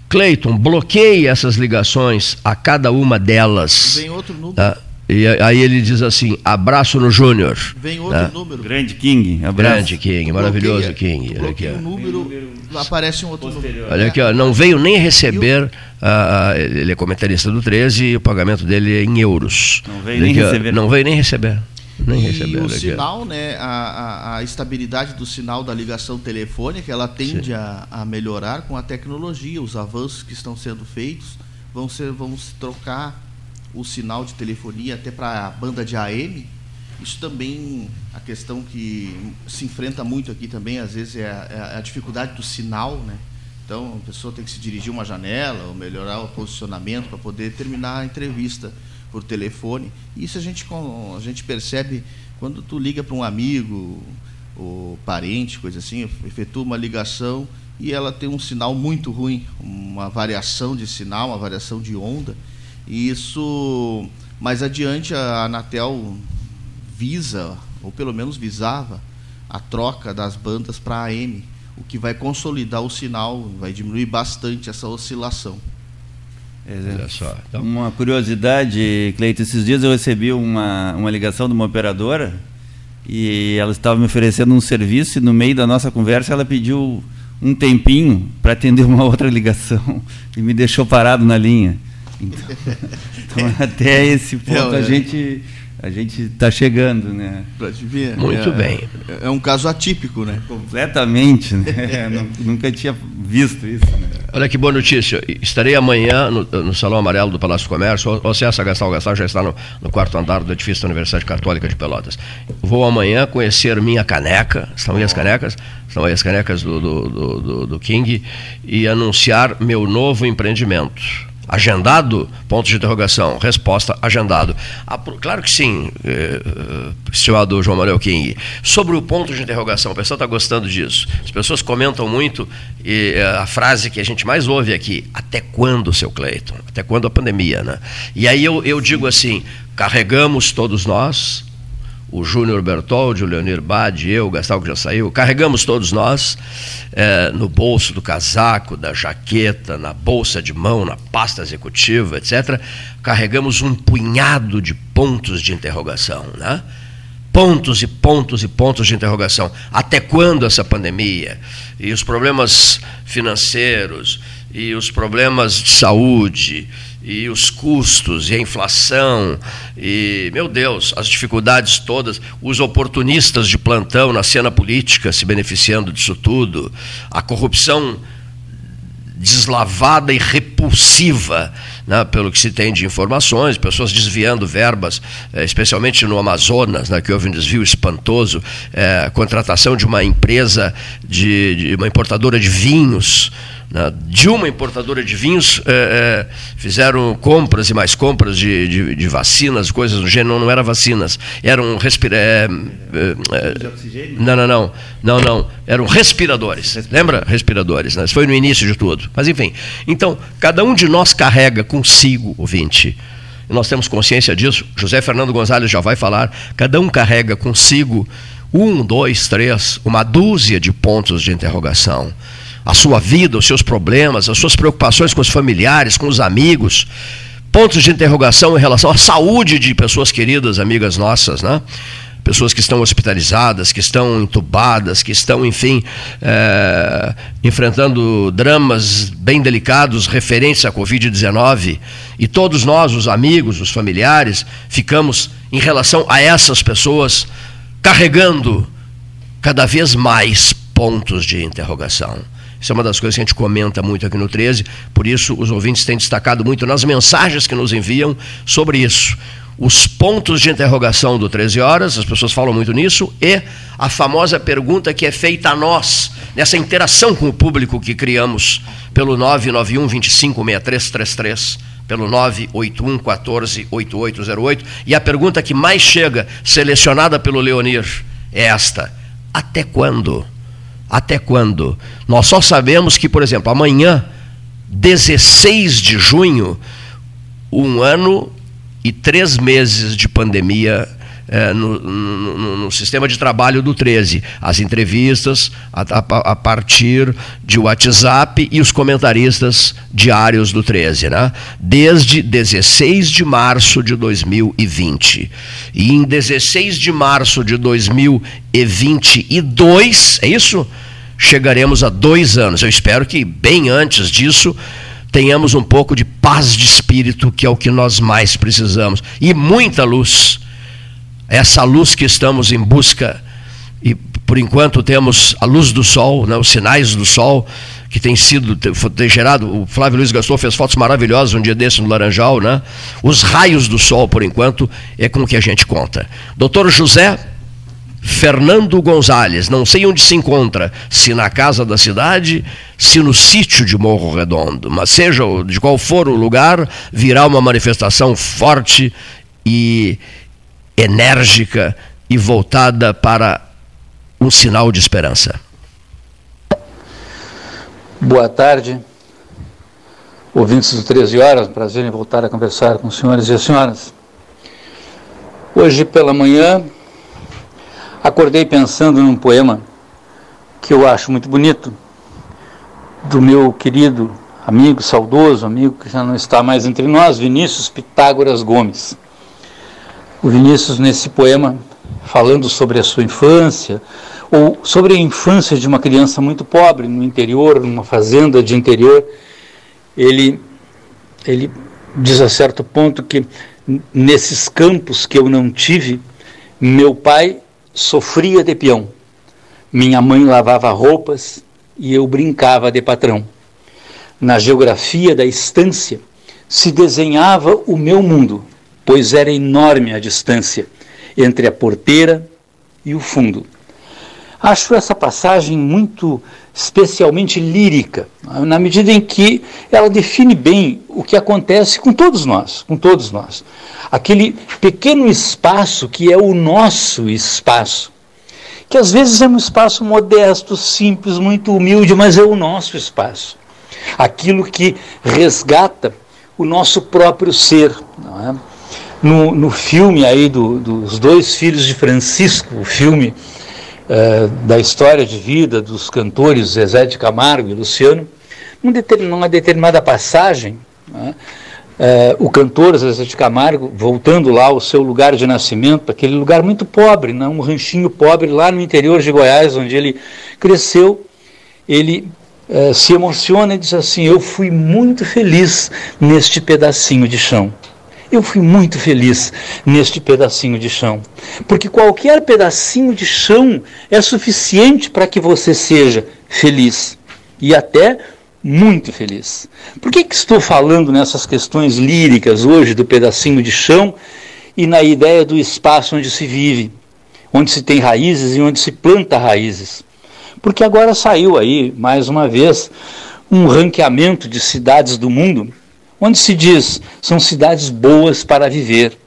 Cleiton, bloqueie essas ligações a cada uma delas. Vem outro número. Tá? E aí ele diz assim: abraço no Júnior. Vem outro né? número. Grande King, abraço. Grande King, maravilhoso bloqueia, King. Olha aqui. Um número, aparece um outro Posterior. número. Olha aqui, ó, não veio nem receber, uh, ele é comentarista do 13 e o pagamento dele é em euros. Não veio nem aqui, receber. Não veio nem receber. Nem e receber, o sinal, né, a, a, a, estabilidade do sinal da ligação telefônica, ela tende a, a, melhorar com a tecnologia, os avanços que estão sendo feitos vão ser, vão se trocar o sinal de telefonia até para a banda de AM. Isso também, a questão que se enfrenta muito aqui também, às vezes, é a, é a dificuldade do sinal, né? Então, a pessoa tem que se dirigir uma janela ou melhorar o posicionamento para poder terminar a entrevista por telefone. Isso a gente, a gente percebe quando tu liga para um amigo ou parente, coisa assim, efetua uma ligação e ela tem um sinal muito ruim, uma variação de sinal, uma variação de onda. E isso, mais adiante, a Anatel visa, ou pelo menos visava, a troca das bandas para AM, o que vai consolidar o sinal, vai diminuir bastante essa oscilação. Olha só. Então... Uma curiosidade, Cleito, esses dias eu recebi uma, uma ligação de uma operadora e ela estava me oferecendo um serviço e no meio da nossa conversa ela pediu um tempinho para atender uma outra ligação e me deixou parado na linha. Então, então até esse ponto a gente a gente está chegando, né? Muito é, bem. É, é, um caso atípico, né? Completamente, né? nunca tinha visto isso. Né? Olha que boa notícia. Estarei amanhã no, no Salão Amarelo do Palácio do Comércio. O César Gastal Gastal já está no, no, quarto andar do edifício da Universidade Católica de Pelotas. Vou amanhã conhecer minha caneca. Estão aí as canecas? Estão aí as canecas do, do, do, do King. E anunciar meu novo empreendimento Agendado? Ponto de interrogação. Resposta: agendado. Claro que sim, eh, eh, estimado João Manuel King. Sobre o ponto de interrogação, o pessoal está gostando disso. As pessoas comentam muito e eh, a frase que a gente mais ouve aqui: até quando, seu Cleiton? Até quando a pandemia, né? E aí eu, eu digo assim: carregamos todos nós o Júnior Bertoldi, o Leonir Bade, eu, o Gastal que já saiu, carregamos todos nós é, no bolso do casaco, da jaqueta, na bolsa de mão, na pasta executiva, etc., carregamos um punhado de pontos de interrogação, né? Pontos e pontos e pontos de interrogação. Até quando essa pandemia? E os problemas financeiros, e os problemas de saúde, e os custos e a inflação e meu Deus, as dificuldades todas, os oportunistas de plantão na cena política se beneficiando disso tudo, a corrupção deslavada e repulsiva, né, pelo que se tem de informações, pessoas desviando verbas, eh, especialmente no Amazonas, né, que houve um desvio espantoso, eh, contratação de uma empresa, de, de uma importadora de vinhos, de uma importadora de vinhos, é, é, fizeram compras e mais compras de, de, de, vacinas, coisas do gênero, não, não eram vacinas, eram respiradores. É, não, não, não, não, não, eram respiradores, lembra? Respiradores, né? Isso foi no início de tudo. Mas enfim, então, cada um de nós carrega consigo, ouvinte, nós temos consciência disso, José Fernando Gonzalez já vai falar, cada um carrega consigo um, dois, três, uma dúzia de pontos de interrogação a sua vida, os seus problemas, as suas preocupações com os familiares, com os amigos, pontos de interrogação em relação à saúde de pessoas queridas, amigas nossas, né? pessoas que estão hospitalizadas, que estão entubadas, que estão, enfim, é, enfrentando dramas bem delicados referentes à Covid-19. E todos nós, os amigos, os familiares, ficamos, em relação a essas pessoas, carregando cada vez mais pontos de interrogação. Isso é uma das coisas que a gente comenta muito aqui no 13, por isso os ouvintes têm destacado muito nas mensagens que nos enviam sobre isso. Os pontos de interrogação do 13 horas, as pessoas falam muito nisso, e a famosa pergunta que é feita a nós, nessa interação com o público que criamos pelo 991 256333 pelo 981 14 8808. E a pergunta que mais chega, selecionada pelo Leonir, é esta: até quando? Até quando? Nós só sabemos que, por exemplo, amanhã, 16 de junho, um ano e três meses de pandemia é, no, no, no, sistema de trabalho do 13. As entrevistas a, a, a, partir de WhatsApp e os comentaristas diários do 13, né? desde 16 de março de 2020. E em 16 de março de 2022, é isso? Chegaremos a dois anos. Eu espero que bem antes disso tenhamos um pouco de paz de espírito, que é o que nós mais precisamos, e muita luz essa luz que estamos em busca, e por enquanto temos a luz do sol, né, os sinais do sol, que tem sido tem gerado. O Flávio Luiz Gaston fez fotos maravilhosas um dia desse no Laranjal, né? Os raios do sol, por enquanto, é com o que a gente conta. Doutor José Fernando Gonzalez, não sei onde se encontra, se na casa da cidade, se no sítio de Morro Redondo, mas seja de qual for o lugar, virá uma manifestação forte e enérgica e voltada para um sinal de esperança. Boa tarde, ouvintes do 13 horas, prazer em voltar a conversar com os senhores e as senhoras. Hoje pela manhã, acordei pensando num poema que eu acho muito bonito, do meu querido amigo, saudoso amigo que já não está mais entre nós, Vinícius Pitágoras Gomes o Vinícius nesse poema falando sobre a sua infância ou sobre a infância de uma criança muito pobre no interior, numa fazenda de interior, ele ele diz a certo ponto que nesses campos que eu não tive, meu pai sofria de peão. Minha mãe lavava roupas e eu brincava de patrão. Na geografia da estância se desenhava o meu mundo pois era enorme a distância entre a porteira e o fundo. Acho essa passagem muito especialmente lírica, na medida em que ela define bem o que acontece com todos nós, com todos nós. Aquele pequeno espaço que é o nosso espaço, que às vezes é um espaço modesto, simples, muito humilde, mas é o nosso espaço. Aquilo que resgata o nosso próprio ser, não é? No, no filme aí do, dos dois filhos de Francisco, o filme uh, da história de vida dos cantores Zezé de Camargo e Luciano, numa determinada passagem, né, uh, o cantor Zezé de Camargo, voltando lá ao seu lugar de nascimento, aquele lugar muito pobre, né, um ranchinho pobre lá no interior de Goiás, onde ele cresceu, ele uh, se emociona e diz assim: Eu fui muito feliz neste pedacinho de chão. Eu fui muito feliz neste pedacinho de chão, porque qualquer pedacinho de chão é suficiente para que você seja feliz e até muito feliz. Por que, que estou falando nessas questões líricas hoje do pedacinho de chão e na ideia do espaço onde se vive, onde se tem raízes e onde se planta raízes? Porque agora saiu aí, mais uma vez, um ranqueamento de cidades do mundo onde se diz são cidades boas para viver.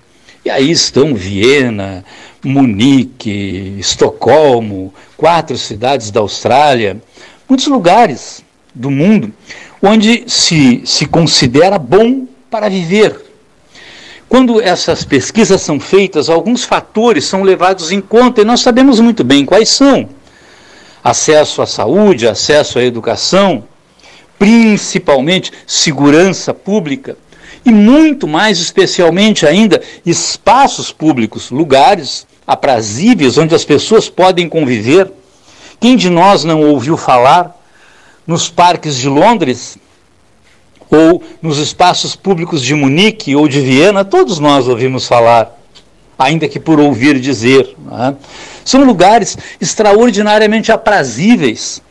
E aí estão Viena, Munique, Estocolmo, quatro cidades da Austrália, muitos lugares do mundo onde se, se considera bom para viver. Quando essas pesquisas são feitas, alguns fatores são levados em conta e nós sabemos muito bem quais são: acesso à saúde, acesso à educação, principalmente segurança pública e muito mais especialmente ainda espaços públicos, lugares aprazíveis onde as pessoas podem conviver. Quem de nós não ouviu falar nos parques de Londres ou nos espaços públicos de Munique ou de Viena? Todos nós ouvimos falar, ainda que por ouvir dizer. É? São lugares extraordinariamente aprazíveis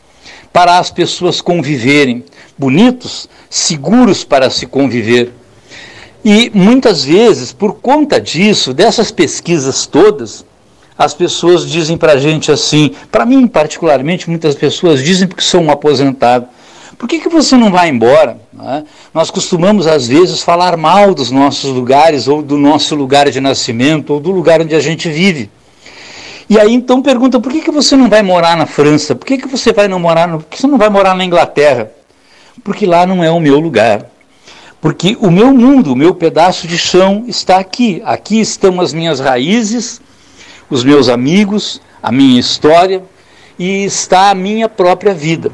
para as pessoas conviverem, bonitos, seguros para se conviver. E muitas vezes, por conta disso, dessas pesquisas todas, as pessoas dizem para a gente assim, para mim particularmente, muitas pessoas dizem porque sou um aposentado, por que, que você não vai embora? É? Nós costumamos, às vezes, falar mal dos nossos lugares, ou do nosso lugar de nascimento, ou do lugar onde a gente vive. E aí então pergunta, por que, que você não vai morar na França? Por que, que você vai não morar no, por que você não vai morar na Inglaterra? Porque lá não é o meu lugar. Porque o meu mundo, o meu pedaço de chão está aqui. Aqui estão as minhas raízes, os meus amigos, a minha história e está a minha própria vida.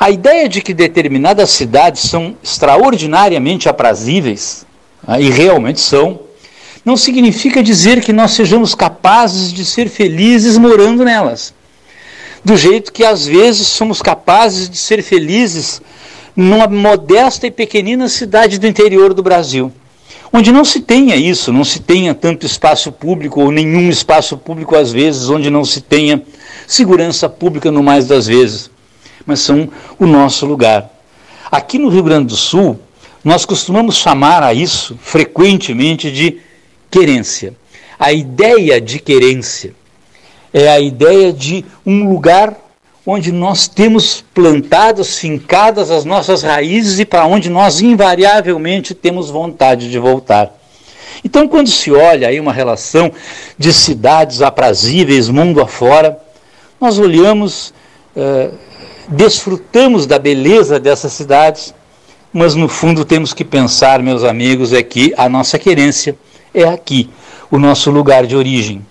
A ideia de que determinadas cidades são extraordinariamente aprazíveis, né, e realmente são, não significa dizer que nós sejamos capazes de ser felizes morando nelas. Do jeito que às vezes somos capazes de ser felizes numa modesta e pequenina cidade do interior do Brasil, onde não se tenha isso, não se tenha tanto espaço público ou nenhum espaço público às vezes, onde não se tenha segurança pública no mais das vezes, mas são o nosso lugar. Aqui no Rio Grande do Sul, nós costumamos chamar a isso frequentemente de querência. A ideia de querência é a ideia de um lugar onde nós temos plantadas, fincadas as nossas raízes e para onde nós invariavelmente temos vontade de voltar. Então, quando se olha aí uma relação de cidades aprazíveis mundo afora, nós olhamos, eh, desfrutamos da beleza dessas cidades, mas no fundo temos que pensar, meus amigos, é que a nossa querência é aqui, o nosso lugar de origem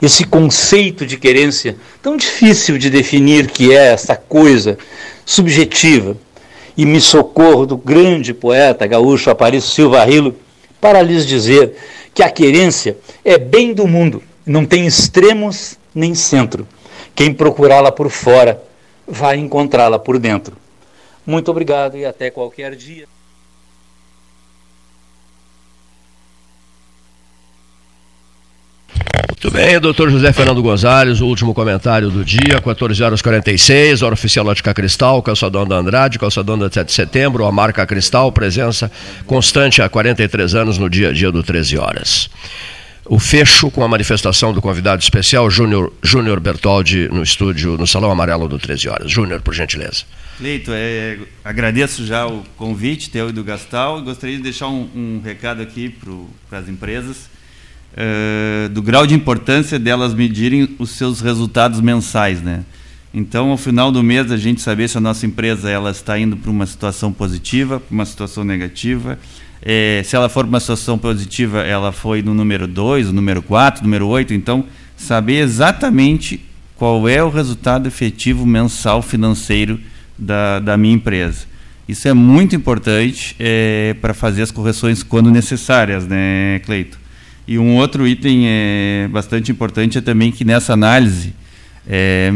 esse conceito de querência tão difícil de definir que é essa coisa subjetiva. E me socorro do grande poeta gaúcho Aparício Silva Rilo para lhes dizer que a querência é bem do mundo, não tem extremos nem centro. Quem procurá-la por fora vai encontrá-la por dentro. Muito obrigado e até qualquer dia. Muito bem, doutor José Fernando Gonzalez, o último comentário do dia, 14 horas 46, hora oficial Ótica Cristal, calçadão da Andrade, calçadão da 7 de setembro, a marca Cristal, presença constante há 43 anos no dia a dia do 13 horas. O fecho com a manifestação do convidado especial, Júnior, Júnior Bertoldi, no estúdio, no Salão Amarelo do 13 horas. Júnior, por gentileza. Leito, é, agradeço já o convite teu e do Gastal. Gostaria de deixar um, um recado aqui para as empresas uh, do grau de importância delas medirem os seus resultados mensais, né? Então, ao final do mês, a gente saber se a nossa empresa ela está indo para uma situação positiva, para uma situação negativa. É, se ela for para uma situação positiva, ela foi no número 2, no número 4, número 8. Então, saber exatamente qual é o resultado efetivo mensal financeiro da, da minha empresa. Isso é muito importante é, para fazer as correções quando necessárias, né, Cleito? E um outro item é, bastante importante é também que nessa análise é,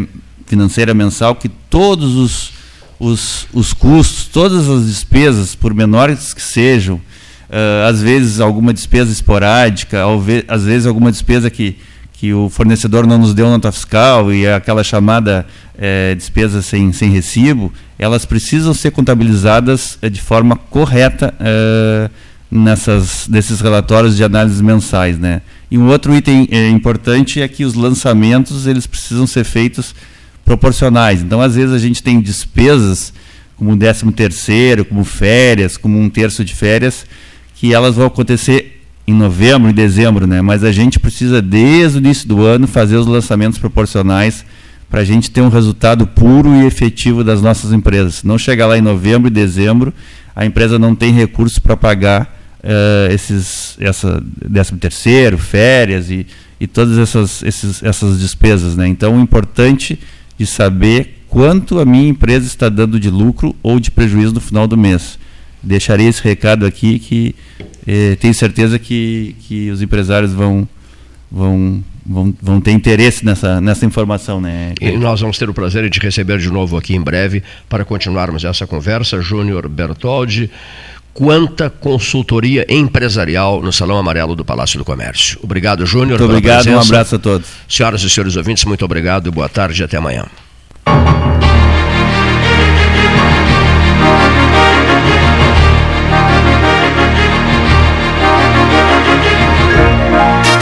financeira mensal, que todos os, os, os custos, todas as despesas, por menores que sejam, uh, às vezes alguma despesa esporádica, às vezes alguma despesa que, que o fornecedor não nos deu nota fiscal e aquela chamada é, despesa sem, sem recibo, elas precisam ser contabilizadas é, de forma correta. Uh, nessas desses relatórios de análises mensais, né? E um outro item é, importante é que os lançamentos eles precisam ser feitos proporcionais. Então, às vezes a gente tem despesas como um décimo terceiro, como férias, como um terço de férias, que elas vão acontecer em novembro e dezembro, né? Mas a gente precisa desde o início do ano fazer os lançamentos proporcionais para a gente ter um resultado puro e efetivo das nossas empresas. Não chegar lá em novembro e dezembro, a empresa não tem recursos para pagar uh, esses, essa 13 terceiro, férias e, e todas essas, esses, essas despesas. Né? Então, o importante de saber quanto a minha empresa está dando de lucro ou de prejuízo no final do mês. Deixarei esse recado aqui que eh, tenho certeza que, que os empresários vão, vão, vão, vão ter interesse nessa, nessa informação. Né? E nós vamos ter o prazer de receber de novo aqui em breve para continuarmos essa conversa. Júnior Bertoldi, quanta consultoria empresarial no Salão Amarelo do Palácio do Comércio. Obrigado, Júnior. Muito obrigado, presença. um abraço a todos. Senhoras e senhores ouvintes, muito obrigado, boa tarde e até amanhã.